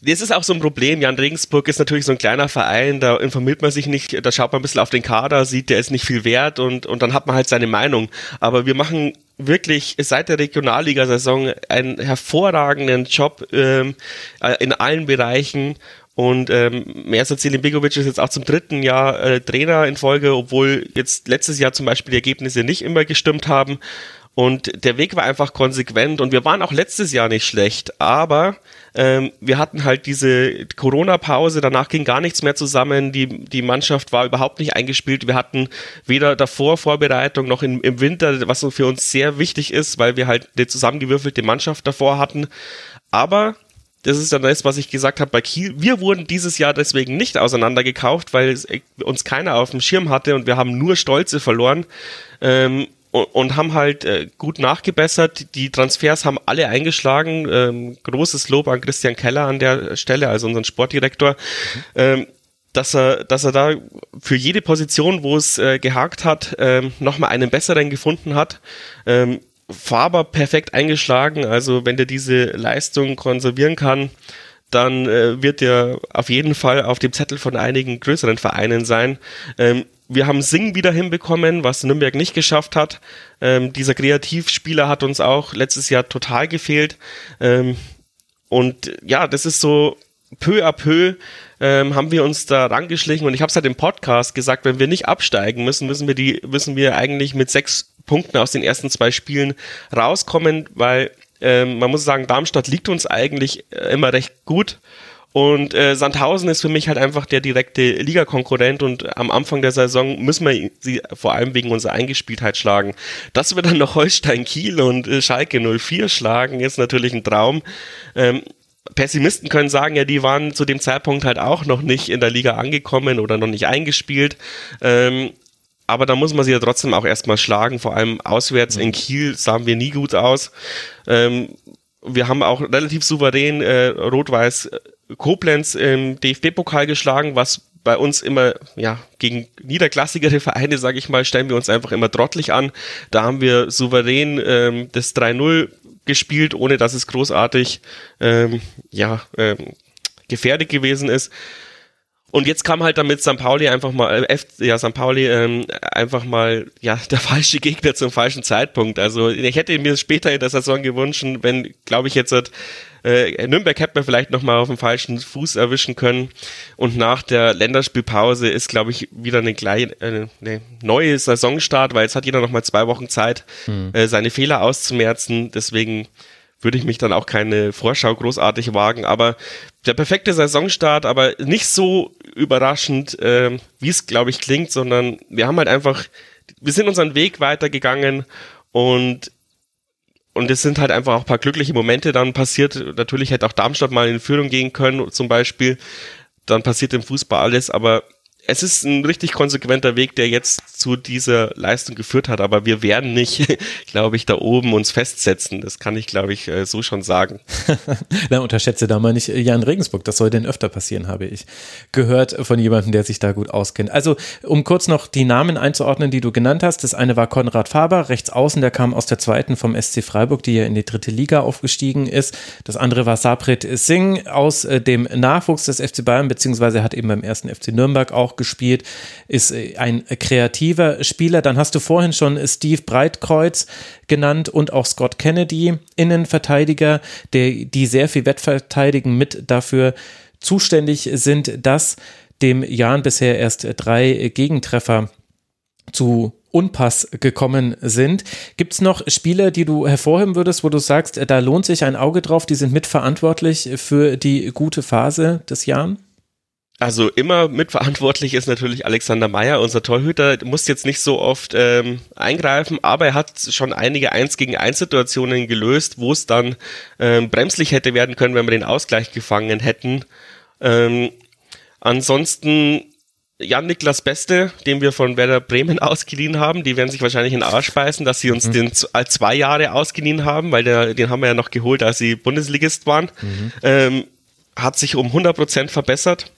das ist auch so ein Problem. Jan Regensburg ist natürlich so ein kleiner Verein, da informiert man sich nicht, da schaut man ein bisschen auf den Kader, sieht, der ist nicht viel wert und, und dann hat man halt seine Meinung. Aber wir machen wirklich seit der Regionalliga-Saison einen hervorragenden Job ähm, äh, in allen Bereichen und ähm, Mersat Begovic ist jetzt auch zum dritten Jahr äh, Trainer in Folge, obwohl jetzt letztes Jahr zum Beispiel die Ergebnisse nicht immer gestimmt haben. Und der Weg war einfach konsequent und wir waren auch letztes Jahr nicht schlecht, aber ähm, wir hatten halt diese Corona-Pause, danach ging gar nichts mehr zusammen, die, die Mannschaft war überhaupt nicht eingespielt, wir hatten weder davor Vorbereitung noch in, im Winter, was so für uns sehr wichtig ist, weil wir halt eine zusammengewürfelte Mannschaft davor hatten, aber das ist dann das, was ich gesagt habe bei Kiel. Wir wurden dieses Jahr deswegen nicht auseinandergekauft, weil uns keiner auf dem Schirm hatte und wir haben nur Stolze verloren. Ähm, und, haben halt äh, gut nachgebessert. Die Transfers haben alle eingeschlagen. Ähm, großes Lob an Christian Keller an der Stelle, also unseren Sportdirektor. Ähm, dass er, dass er da für jede Position, wo es äh, gehakt hat, ähm, nochmal einen besseren gefunden hat. Ähm, Faber perfekt eingeschlagen. Also wenn der diese Leistung konservieren kann, dann äh, wird er auf jeden Fall auf dem Zettel von einigen größeren Vereinen sein. Ähm, wir haben Sing wieder hinbekommen, was Nürnberg nicht geschafft hat. Ähm, dieser Kreativspieler hat uns auch letztes Jahr total gefehlt. Ähm, und ja, das ist so peu à peu ähm, haben wir uns da rangeschlichen und ich habe es halt im Podcast gesagt, wenn wir nicht absteigen müssen, müssen wir die, müssen wir eigentlich mit sechs Punkten aus den ersten zwei Spielen rauskommen, weil ähm, man muss sagen, Darmstadt liegt uns eigentlich äh, immer recht gut. Und äh, Sandhausen ist für mich halt einfach der direkte Ligakonkurrent und am Anfang der Saison müssen wir sie vor allem wegen unserer Eingespieltheit schlagen. Dass wir dann noch Holstein Kiel und äh, Schalke 04 schlagen, ist natürlich ein Traum. Ähm, Pessimisten können sagen, ja, die waren zu dem Zeitpunkt halt auch noch nicht in der Liga angekommen oder noch nicht eingespielt. Ähm, aber da muss man sie ja trotzdem auch erstmal schlagen. Vor allem auswärts in Kiel sahen wir nie gut aus. Ähm, wir haben auch relativ souverän äh, Rot-Weiß äh, Koblenz im DFB-Pokal geschlagen, was bei uns immer, ja, gegen niederklassigere Vereine, sage ich mal, stellen wir uns einfach immer trottlich an. Da haben wir souverän ähm, das 3-0 gespielt, ohne dass es großartig ähm, ja, ähm, gefährdet gewesen ist. Und jetzt kam halt damit St. Pauli einfach mal, äh, F, ja, St. Pauli ähm, einfach mal, ja, [LAUGHS] der falsche Gegner zum falschen Zeitpunkt. Also ich hätte mir später in der Saison gewünscht, wenn, glaube ich, jetzt äh, Nürnberg hätte man vielleicht nochmal auf dem falschen Fuß erwischen können. Und nach der Länderspielpause ist, glaube ich, wieder eine, kleine, äh, eine neue Saisonstart, weil jetzt hat jeder nochmal zwei Wochen Zeit, hm. äh, seine Fehler auszumerzen. Deswegen würde ich mich dann auch keine Vorschau großartig wagen. Aber der perfekte Saisonstart, aber nicht so überraschend, äh, wie es, glaube ich, klingt, sondern wir haben halt einfach, wir sind unseren Weg weitergegangen und und es sind halt einfach auch ein paar glückliche Momente dann passiert. Natürlich hätte auch Darmstadt mal in Führung gehen können, zum Beispiel. Dann passiert im Fußball alles, aber es ist ein richtig konsequenter Weg, der jetzt zu dieser Leistung geführt hat, aber wir werden nicht, [LAUGHS] glaube ich, da oben uns festsetzen. Das kann ich, glaube ich, äh, so schon sagen. [LAUGHS] Na, unterschätze da mal nicht Jan Regensburg. Das soll denn öfter passieren, habe ich gehört von jemandem, der sich da gut auskennt. Also, um kurz noch die Namen einzuordnen, die du genannt hast. Das eine war Konrad Faber, rechts außen, der kam aus der zweiten vom SC Freiburg, die ja in die dritte Liga aufgestiegen ist. Das andere war Sabrit Singh aus äh, dem Nachwuchs des FC Bayern, beziehungsweise hat eben beim ersten FC Nürnberg auch gespielt, ist äh, ein kreativer Spieler. Dann hast du vorhin schon Steve Breitkreuz genannt und auch Scott Kennedy, Innenverteidiger, der, die sehr viel Wettverteidigen mit dafür zuständig sind, dass dem Jan bisher erst drei Gegentreffer zu Unpass gekommen sind. Gibt es noch Spieler, die du hervorheben würdest, wo du sagst, da lohnt sich ein Auge drauf, die sind mitverantwortlich für die gute Phase des Jan? Also immer mitverantwortlich ist natürlich Alexander Meyer, unser Torhüter, muss jetzt nicht so oft ähm, eingreifen, aber er hat schon einige 1 gegen 1 Situationen gelöst, wo es dann ähm, bremslich hätte werden können, wenn wir den Ausgleich gefangen hätten. Ähm, ansonsten Jan-Niklas Beste, den wir von Werder Bremen [LAUGHS] ausgeliehen haben, die werden sich wahrscheinlich in den Arsch beißen, dass sie uns mhm. den als zwei Jahre ausgeliehen haben, weil der, den haben wir ja noch geholt, als sie Bundesligist waren. Mhm. Ähm, hat sich um 100% verbessert äh,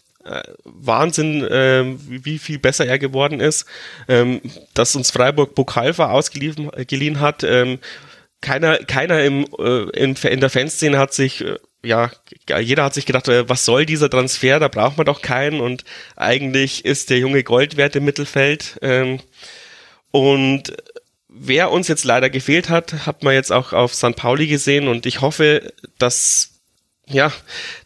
Wahnsinn, äh, wie viel besser er geworden ist, ähm, dass uns Freiburg Pokalver ausgeliehen hat. Ähm, keiner, keiner im, äh, in, in der Fanszene hat sich äh, ja, jeder hat sich gedacht, äh, was soll dieser Transfer, da braucht man doch keinen und eigentlich ist der junge Gold wert im Mittelfeld. Ähm, und wer uns jetzt leider gefehlt hat, hat man jetzt auch auf St. Pauli gesehen und ich hoffe, dass ja,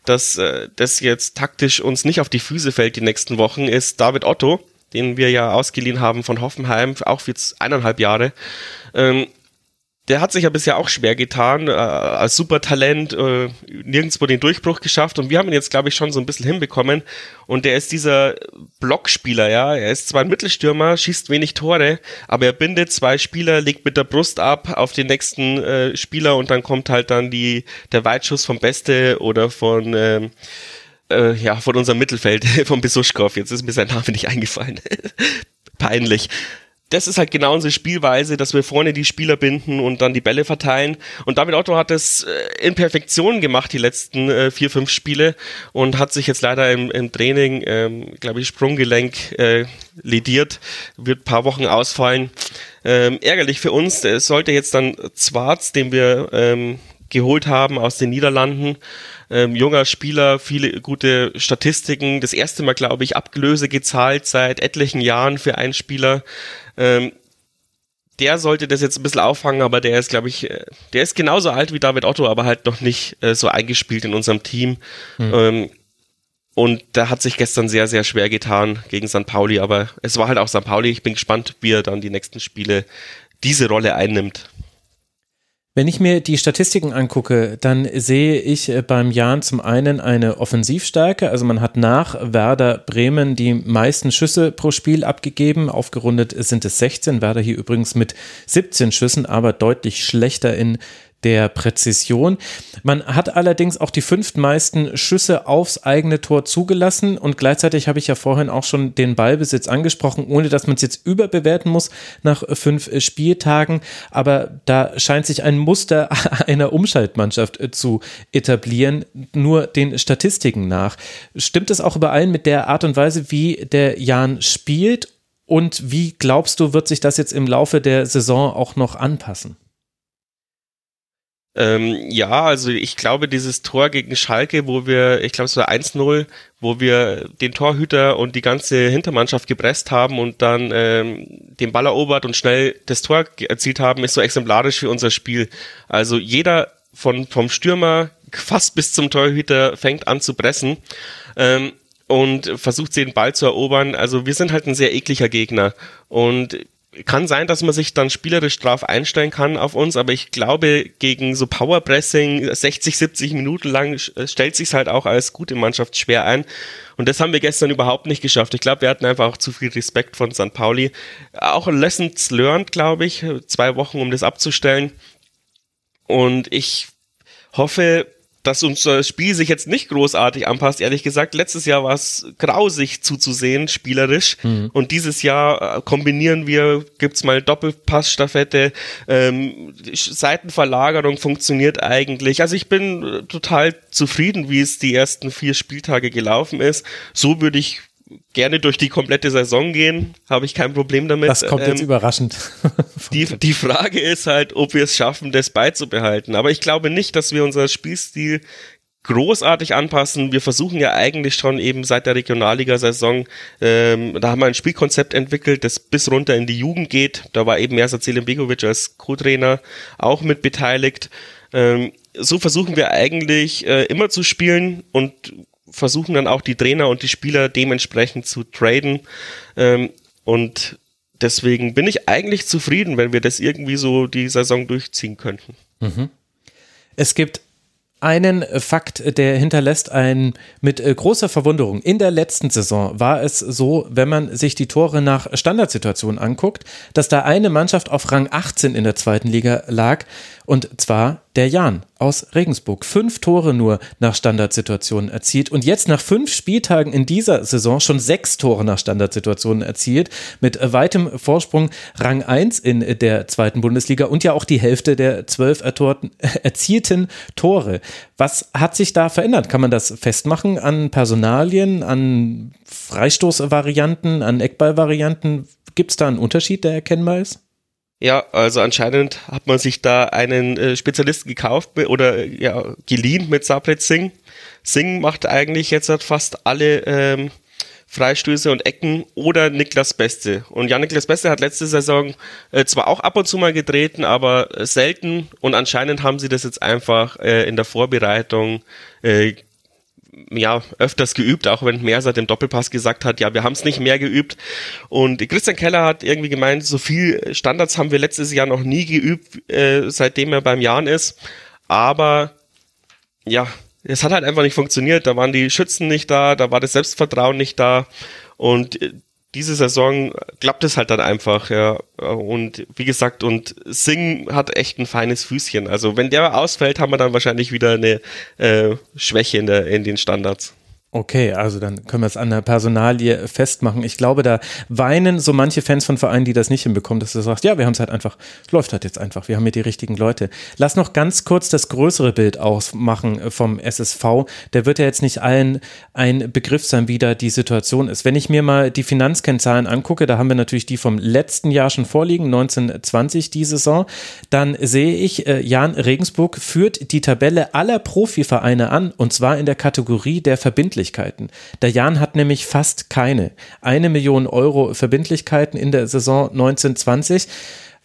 dass äh, das jetzt taktisch uns nicht auf die Füße fällt die nächsten Wochen, ist David Otto, den wir ja ausgeliehen haben von Hoffenheim, auch für eineinhalb Jahre. Ähm, der hat sich ja bisher auch schwer getan, äh, als Supertalent, äh, nirgendwo den Durchbruch geschafft. Und wir haben ihn jetzt, glaube ich, schon so ein bisschen hinbekommen. Und der ist dieser Blockspieler, ja, er ist zwar ein Mittelstürmer, schießt wenig Tore, aber er bindet zwei Spieler, legt mit der Brust ab auf den nächsten äh, Spieler und dann kommt halt dann die, der Weitschuss vom Beste oder von, ähm, äh, ja, von unserem Mittelfeld, [LAUGHS] von Besuschkow, jetzt ist mir sein Name nicht eingefallen. [LAUGHS] Peinlich das ist halt genau unsere Spielweise, dass wir vorne die Spieler binden und dann die Bälle verteilen. Und David Otto hat das äh, in Perfektion gemacht, die letzten äh, vier, fünf Spiele und hat sich jetzt leider im, im Training, ähm, glaube ich, Sprunggelenk äh, lediert, wird paar Wochen ausfallen. Ähm, ärgerlich für uns, es sollte jetzt dann Zwarz, den wir ähm, geholt haben aus den Niederlanden. Ähm, junger Spieler, viele gute Statistiken. Das erste Mal, glaube ich, Abgelöse gezahlt seit etlichen Jahren für einen Spieler. Ähm, der sollte das jetzt ein bisschen auffangen, aber der ist, glaube ich, äh, der ist genauso alt wie David Otto, aber halt noch nicht äh, so eingespielt in unserem Team. Mhm. Ähm, und da hat sich gestern sehr, sehr schwer getan gegen St. Pauli, aber es war halt auch St. Pauli. Ich bin gespannt, wie er dann die nächsten Spiele diese Rolle einnimmt. Wenn ich mir die Statistiken angucke, dann sehe ich äh, beim Jan zum einen eine Offensivstärke. Also man hat nach Werder Bremen die meisten Schüsse pro Spiel abgegeben. Aufgerundet sind es 16. Werder hier übrigens mit 17 Schüssen, aber deutlich schlechter in der Präzision. Man hat allerdings auch die fünftmeisten Schüsse aufs eigene Tor zugelassen und gleichzeitig habe ich ja vorhin auch schon den Ballbesitz angesprochen, ohne dass man es jetzt überbewerten muss nach fünf Spieltagen. Aber da scheint sich ein Muster [LAUGHS] einer Umschaltmannschaft zu etablieren, nur den Statistiken nach. Stimmt es auch überein mit der Art und Weise, wie der Jan spielt? Und wie glaubst du, wird sich das jetzt im Laufe der Saison auch noch anpassen? Ähm, ja, also ich glaube, dieses Tor gegen Schalke, wo wir, ich glaube, es war 1-0, wo wir den Torhüter und die ganze Hintermannschaft gepresst haben und dann ähm, den Ball erobert und schnell das Tor erzielt haben, ist so exemplarisch für unser Spiel. Also jeder von, vom Stürmer fast bis zum Torhüter fängt an zu pressen. Ähm, und versucht den Ball zu erobern. Also wir sind halt ein sehr ekliger Gegner. Und kann sein, dass man sich dann spielerisch drauf einstellen kann auf uns, aber ich glaube, gegen so Powerpressing 60, 70 Minuten lang äh, stellt sich halt auch als gute Mannschaft schwer ein. Und das haben wir gestern überhaupt nicht geschafft. Ich glaube, wir hatten einfach auch zu viel Respekt von St. Pauli. Auch Lessons learned, glaube ich. Zwei Wochen, um das abzustellen. Und ich hoffe, dass unser Spiel sich jetzt nicht großartig anpasst. Ehrlich gesagt, letztes Jahr war es grausig zuzusehen, spielerisch. Mhm. Und dieses Jahr äh, kombinieren wir, gibt's mal Doppelpassstaffette, ähm, Seitenverlagerung funktioniert eigentlich. Also ich bin äh, total zufrieden, wie es die ersten vier Spieltage gelaufen ist. So würde ich gerne durch die komplette Saison gehen, habe ich kein Problem damit. Das kommt ähm, jetzt überraschend. [LAUGHS] die, die Frage ist halt, ob wir es schaffen, das beizubehalten. Aber ich glaube nicht, dass wir unser Spielstil großartig anpassen. Wir versuchen ja eigentlich schon eben seit der Regionalliga-Saison, ähm, da haben wir ein Spielkonzept entwickelt, das bis runter in die Jugend geht. Da war eben Mersa Begovic als Co-Trainer auch mit beteiligt. Ähm, so versuchen wir eigentlich äh, immer zu spielen und versuchen dann auch die Trainer und die Spieler dementsprechend zu traden. Ähm, und deswegen bin ich eigentlich zufrieden, wenn wir das irgendwie so die Saison durchziehen könnten. Mhm. Es gibt einen Fakt, der hinterlässt ein mit äh, großer Verwunderung. In der letzten Saison war es so, wenn man sich die Tore nach Standardsituationen anguckt, dass da eine Mannschaft auf Rang 18 in der zweiten Liga lag und zwar der Jan aus Regensburg. Fünf Tore nur nach Standardsituationen erzielt und jetzt nach fünf Spieltagen in dieser Saison schon sechs Tore nach Standardsituationen erzielt, mit weitem Vorsprung Rang 1 in der zweiten Bundesliga und ja auch die Hälfte der zwölf [LAUGHS] erzielten Tore. Was hat sich da verändert? Kann man das festmachen an Personalien, an Freistoßvarianten, an Eckballvarianten? Gibt es da einen Unterschied, der erkennbar ist? Ja, also anscheinend hat man sich da einen äh, Spezialisten gekauft oder ja, geliehen mit Sabret Singh. Singh macht eigentlich jetzt halt fast alle ähm, Freistöße und Ecken oder Niklas Beste. Und Jan Niklas Beste hat letzte Saison äh, zwar auch ab und zu mal getreten, aber äh, selten und anscheinend haben sie das jetzt einfach äh, in der Vorbereitung äh, ja, öfters geübt, auch wenn Mersat im Doppelpass gesagt hat, ja, wir haben es nicht mehr geübt. Und Christian Keller hat irgendwie gemeint, so viel Standards haben wir letztes Jahr noch nie geübt, äh, seitdem er beim Jahren ist. Aber ja, es hat halt einfach nicht funktioniert. Da waren die Schützen nicht da, da war das Selbstvertrauen nicht da. Und äh, diese Saison klappt es halt dann einfach, ja. Und wie gesagt, und Sing hat echt ein feines Füßchen. Also wenn der ausfällt, haben wir dann wahrscheinlich wieder eine äh, Schwäche in, der, in den Standards. Okay, also dann können wir es an der Personalie festmachen. Ich glaube, da weinen so manche Fans von Vereinen, die das nicht hinbekommen, dass du sagst, ja, wir haben es halt einfach, läuft halt jetzt einfach, wir haben hier die richtigen Leute. Lass noch ganz kurz das größere Bild ausmachen vom SSV. Der wird ja jetzt nicht allen ein Begriff sein, wie da die Situation ist. Wenn ich mir mal die Finanzkennzahlen angucke, da haben wir natürlich die vom letzten Jahr schon vorliegen, 1920 die Saison, dann sehe ich, äh, Jan Regensburg führt die Tabelle aller Profivereine an und zwar in der Kategorie der Verbindlichkeit. Verbindlichkeiten. Der Jan hat nämlich fast keine. Eine Million Euro Verbindlichkeiten in der Saison 1920.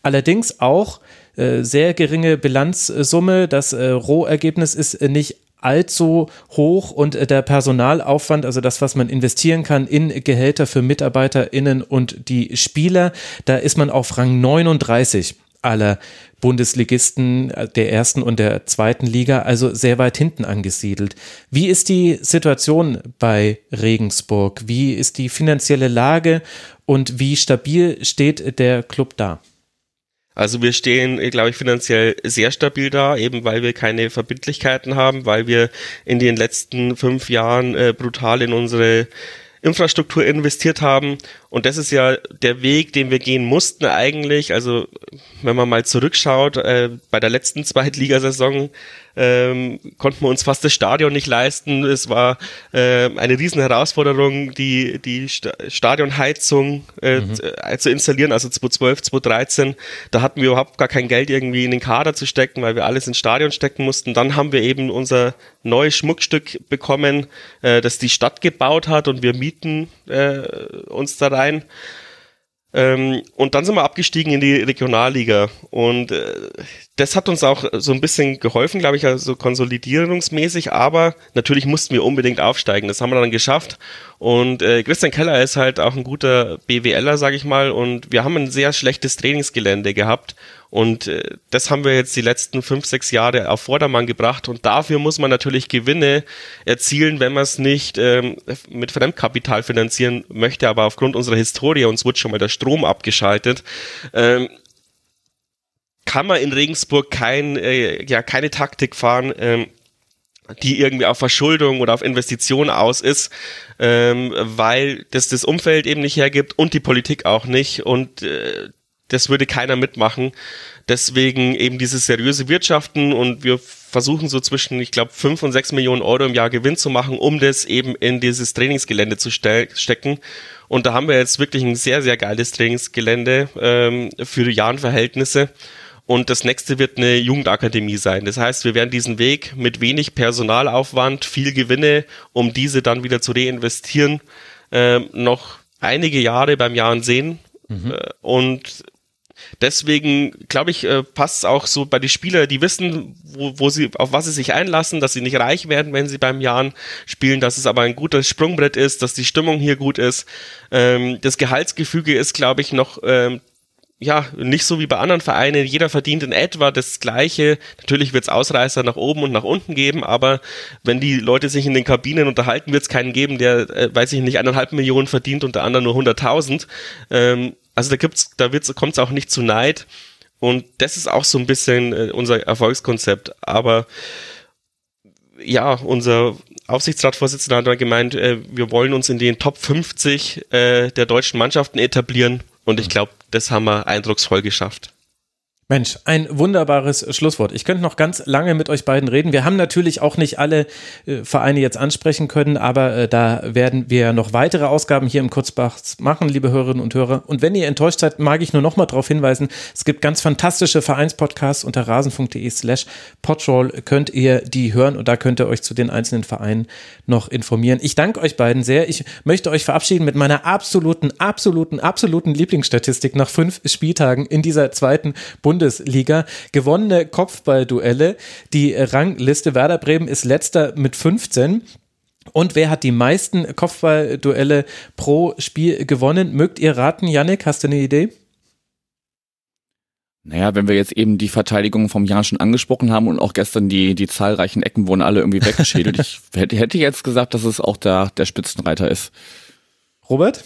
Allerdings auch äh, sehr geringe Bilanzsumme. Das äh, Rohergebnis ist äh, nicht allzu hoch und der Personalaufwand, also das, was man investieren kann in Gehälter für MitarbeiterInnen und die Spieler, da ist man auf Rang 39 aller Bundesligisten äh, der ersten und der zweiten Liga, also sehr weit hinten angesiedelt. Wie ist die Situation bei Regensburg? Wie ist die finanzielle Lage und wie stabil steht der Club da? Also wir stehen, glaube ich, finanziell sehr stabil da, eben weil wir keine Verbindlichkeiten haben, weil wir in den letzten fünf Jahren äh, brutal in unsere Infrastruktur investiert haben. Und das ist ja der Weg, den wir gehen mussten eigentlich. Also wenn man mal zurückschaut, äh, bei der letzten [LAUGHS] Zweitligasaison ähm, konnten wir uns fast das Stadion nicht leisten. Es war äh, eine riesen Herausforderung, die, die St Stadionheizung äh, mhm. Äh, zu installieren, also 2012, 2013. Da hatten wir überhaupt gar kein Geld irgendwie in den Kader zu stecken, weil wir alles ins Stadion stecken mussten. Dann haben wir eben unser neues Schmuckstück bekommen, äh, das die Stadt gebaut hat und wir mieten äh, uns da rein. Ähm, und dann sind wir abgestiegen in die Regionalliga. Und äh, das hat uns auch so ein bisschen geholfen, glaube ich, also konsolidierungsmäßig. Aber natürlich mussten wir unbedingt aufsteigen. Das haben wir dann geschafft. Und äh, Christian Keller ist halt auch ein guter BWLer, sage ich mal. Und wir haben ein sehr schlechtes Trainingsgelände gehabt. Und äh, das haben wir jetzt die letzten fünf, sechs Jahre auf Vordermann gebracht. Und dafür muss man natürlich Gewinne erzielen, wenn man es nicht ähm, mit Fremdkapital finanzieren möchte. Aber aufgrund unserer Historie, uns wurde schon mal der Strom abgeschaltet, ähm, kann man in Regensburg kein, äh, ja, keine Taktik fahren, ähm, die irgendwie auf Verschuldung oder auf Investition aus ist, ähm, weil das das Umfeld eben nicht hergibt und die Politik auch nicht. Und äh, das würde keiner mitmachen. Deswegen eben dieses seriöse Wirtschaften und wir versuchen so zwischen, ich glaube, fünf und sechs Millionen Euro im Jahr Gewinn zu machen, um das eben in dieses Trainingsgelände zu stecken. Und da haben wir jetzt wirklich ein sehr, sehr geiles Trainingsgelände ähm, für Jahrenverhältnisse. Und das nächste wird eine Jugendakademie sein. Das heißt, wir werden diesen Weg mit wenig Personalaufwand, viel Gewinne, um diese dann wieder zu reinvestieren, äh, noch einige Jahre beim Jahren sehen. Mhm. Äh, und Deswegen glaube ich, äh, passt es auch so bei den Spielern, die wissen, wo, wo sie, auf was sie sich einlassen, dass sie nicht reich werden, wenn sie beim Jahren spielen, dass es aber ein gutes Sprungbrett ist, dass die Stimmung hier gut ist. Ähm, das Gehaltsgefüge ist, glaube ich, noch ähm, ja, nicht so wie bei anderen Vereinen. Jeder verdient in etwa das Gleiche. Natürlich wird es Ausreißer nach oben und nach unten geben, aber wenn die Leute sich in den Kabinen unterhalten, wird es keinen geben, der, äh, weiß ich nicht, eineinhalb Millionen verdient und der andere nur 100.000. Ähm, also da gibt's, da kommt es auch nicht zu Neid. Und das ist auch so ein bisschen äh, unser Erfolgskonzept. Aber ja, unser Aufsichtsratsvorsitzender hat gemeint, äh, wir wollen uns in den Top 50 äh, der deutschen Mannschaften etablieren. Und ich mhm. glaube, das haben wir eindrucksvoll geschafft. Mensch, ein wunderbares Schlusswort. Ich könnte noch ganz lange mit euch beiden reden. Wir haben natürlich auch nicht alle äh, Vereine jetzt ansprechen können, aber äh, da werden wir noch weitere Ausgaben hier im Kurzbach machen, liebe Hörerinnen und Hörer. Und wenn ihr enttäuscht seid, mag ich nur noch mal darauf hinweisen, es gibt ganz fantastische Vereinspodcasts unter rasen.de slash podroll könnt ihr die hören und da könnt ihr euch zu den einzelnen Vereinen noch informieren. Ich danke euch beiden sehr. Ich möchte euch verabschieden mit meiner absoluten, absoluten, absoluten Lieblingsstatistik nach fünf Spieltagen in dieser zweiten Bundesliga. Bundesliga. Gewonnene Kopfballduelle. Die Rangliste Werder Bremen ist letzter mit 15. Und wer hat die meisten Kopfballduelle pro Spiel gewonnen? Mögt ihr raten, Yannick? Hast du eine Idee? Naja, wenn wir jetzt eben die Verteidigung vom Jan schon angesprochen haben und auch gestern die, die zahlreichen Ecken wurden alle irgendwie weggeschädelt. [LAUGHS] ich hätte, hätte jetzt gesagt, dass es auch der, der Spitzenreiter ist. Robert?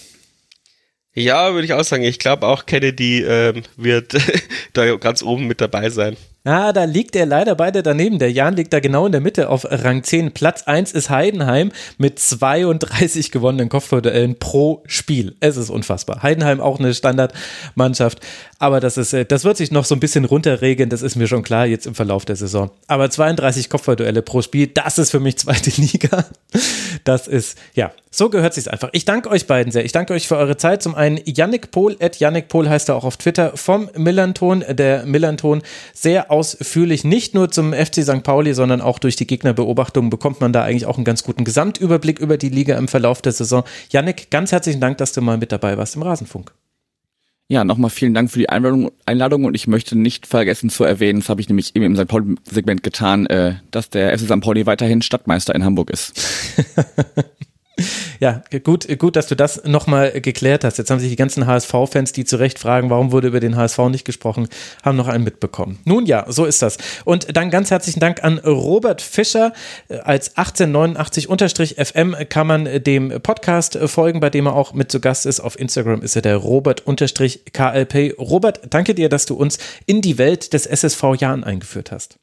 Ja, würde ich auch sagen. Ich glaube auch Kennedy ähm, wird [LAUGHS] da ganz oben mit dabei sein. Ja, da liegt er leider beide daneben. Der Jan liegt da genau in der Mitte auf Rang 10. Platz 1 ist Heidenheim mit 32 gewonnenen Kopfballduellen pro Spiel. Es ist unfassbar. Heidenheim auch eine Standardmannschaft, aber das ist, äh, das wird sich noch so ein bisschen runterregeln. Das ist mir schon klar jetzt im Verlauf der Saison. Aber 32 Kopfballduelle pro Spiel, das ist für mich zweite [LAUGHS] Liga. Das ist, ja, so gehört sich's einfach. Ich danke euch beiden sehr. Ich danke euch für eure Zeit. Zum einen Yannick Pohl, at Yannick Pohl heißt er auch auf Twitter, vom Millanton. Der Millanton sehr ausführlich, nicht nur zum FC St. Pauli, sondern auch durch die Gegnerbeobachtungen bekommt man da eigentlich auch einen ganz guten Gesamtüberblick über die Liga im Verlauf der Saison. Yannick, ganz herzlichen Dank, dass du mal mit dabei warst im Rasenfunk. Ja, nochmal vielen Dank für die Einladung, Einladung und ich möchte nicht vergessen zu erwähnen, das habe ich nämlich eben im St. Pauli-Segment getan, äh, dass der FC St. Pauli weiterhin Stadtmeister in Hamburg ist. [LAUGHS] Ja, gut, gut, dass du das nochmal geklärt hast. Jetzt haben sich die ganzen HSV-Fans, die zu Recht fragen, warum wurde über den HSV nicht gesprochen, haben noch einen mitbekommen. Nun ja, so ist das. Und dann ganz herzlichen Dank an Robert Fischer. Als 1889-FM kann man dem Podcast folgen, bei dem er auch mit zu Gast ist. Auf Instagram ist er der Robert-KLP. Robert, danke dir, dass du uns in die Welt des SSV Jahren eingeführt hast.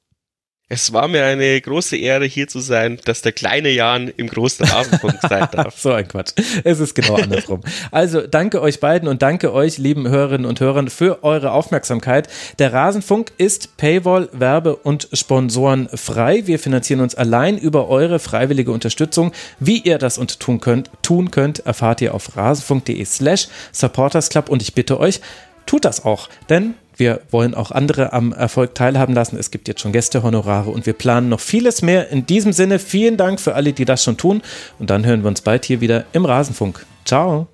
Es war mir eine große Ehre, hier zu sein, dass der kleine Jan im großen Rasenfunk [LAUGHS] sein darf. so ein Quatsch. Es ist genau andersrum. Also danke euch beiden und danke euch, lieben Hörerinnen und Hörern, für eure Aufmerksamkeit. Der Rasenfunk ist Paywall, Werbe und Sponsoren frei. Wir finanzieren uns allein über eure freiwillige Unterstützung. Wie ihr das und tun könnt, tun könnt, erfahrt ihr auf rasenfunk.de slash supportersclub und ich bitte euch, tut das auch, denn wir wollen auch andere am Erfolg teilhaben lassen. Es gibt jetzt schon Gästehonorare und wir planen noch vieles mehr. In diesem Sinne, vielen Dank für alle, die das schon tun. Und dann hören wir uns bald hier wieder im Rasenfunk. Ciao.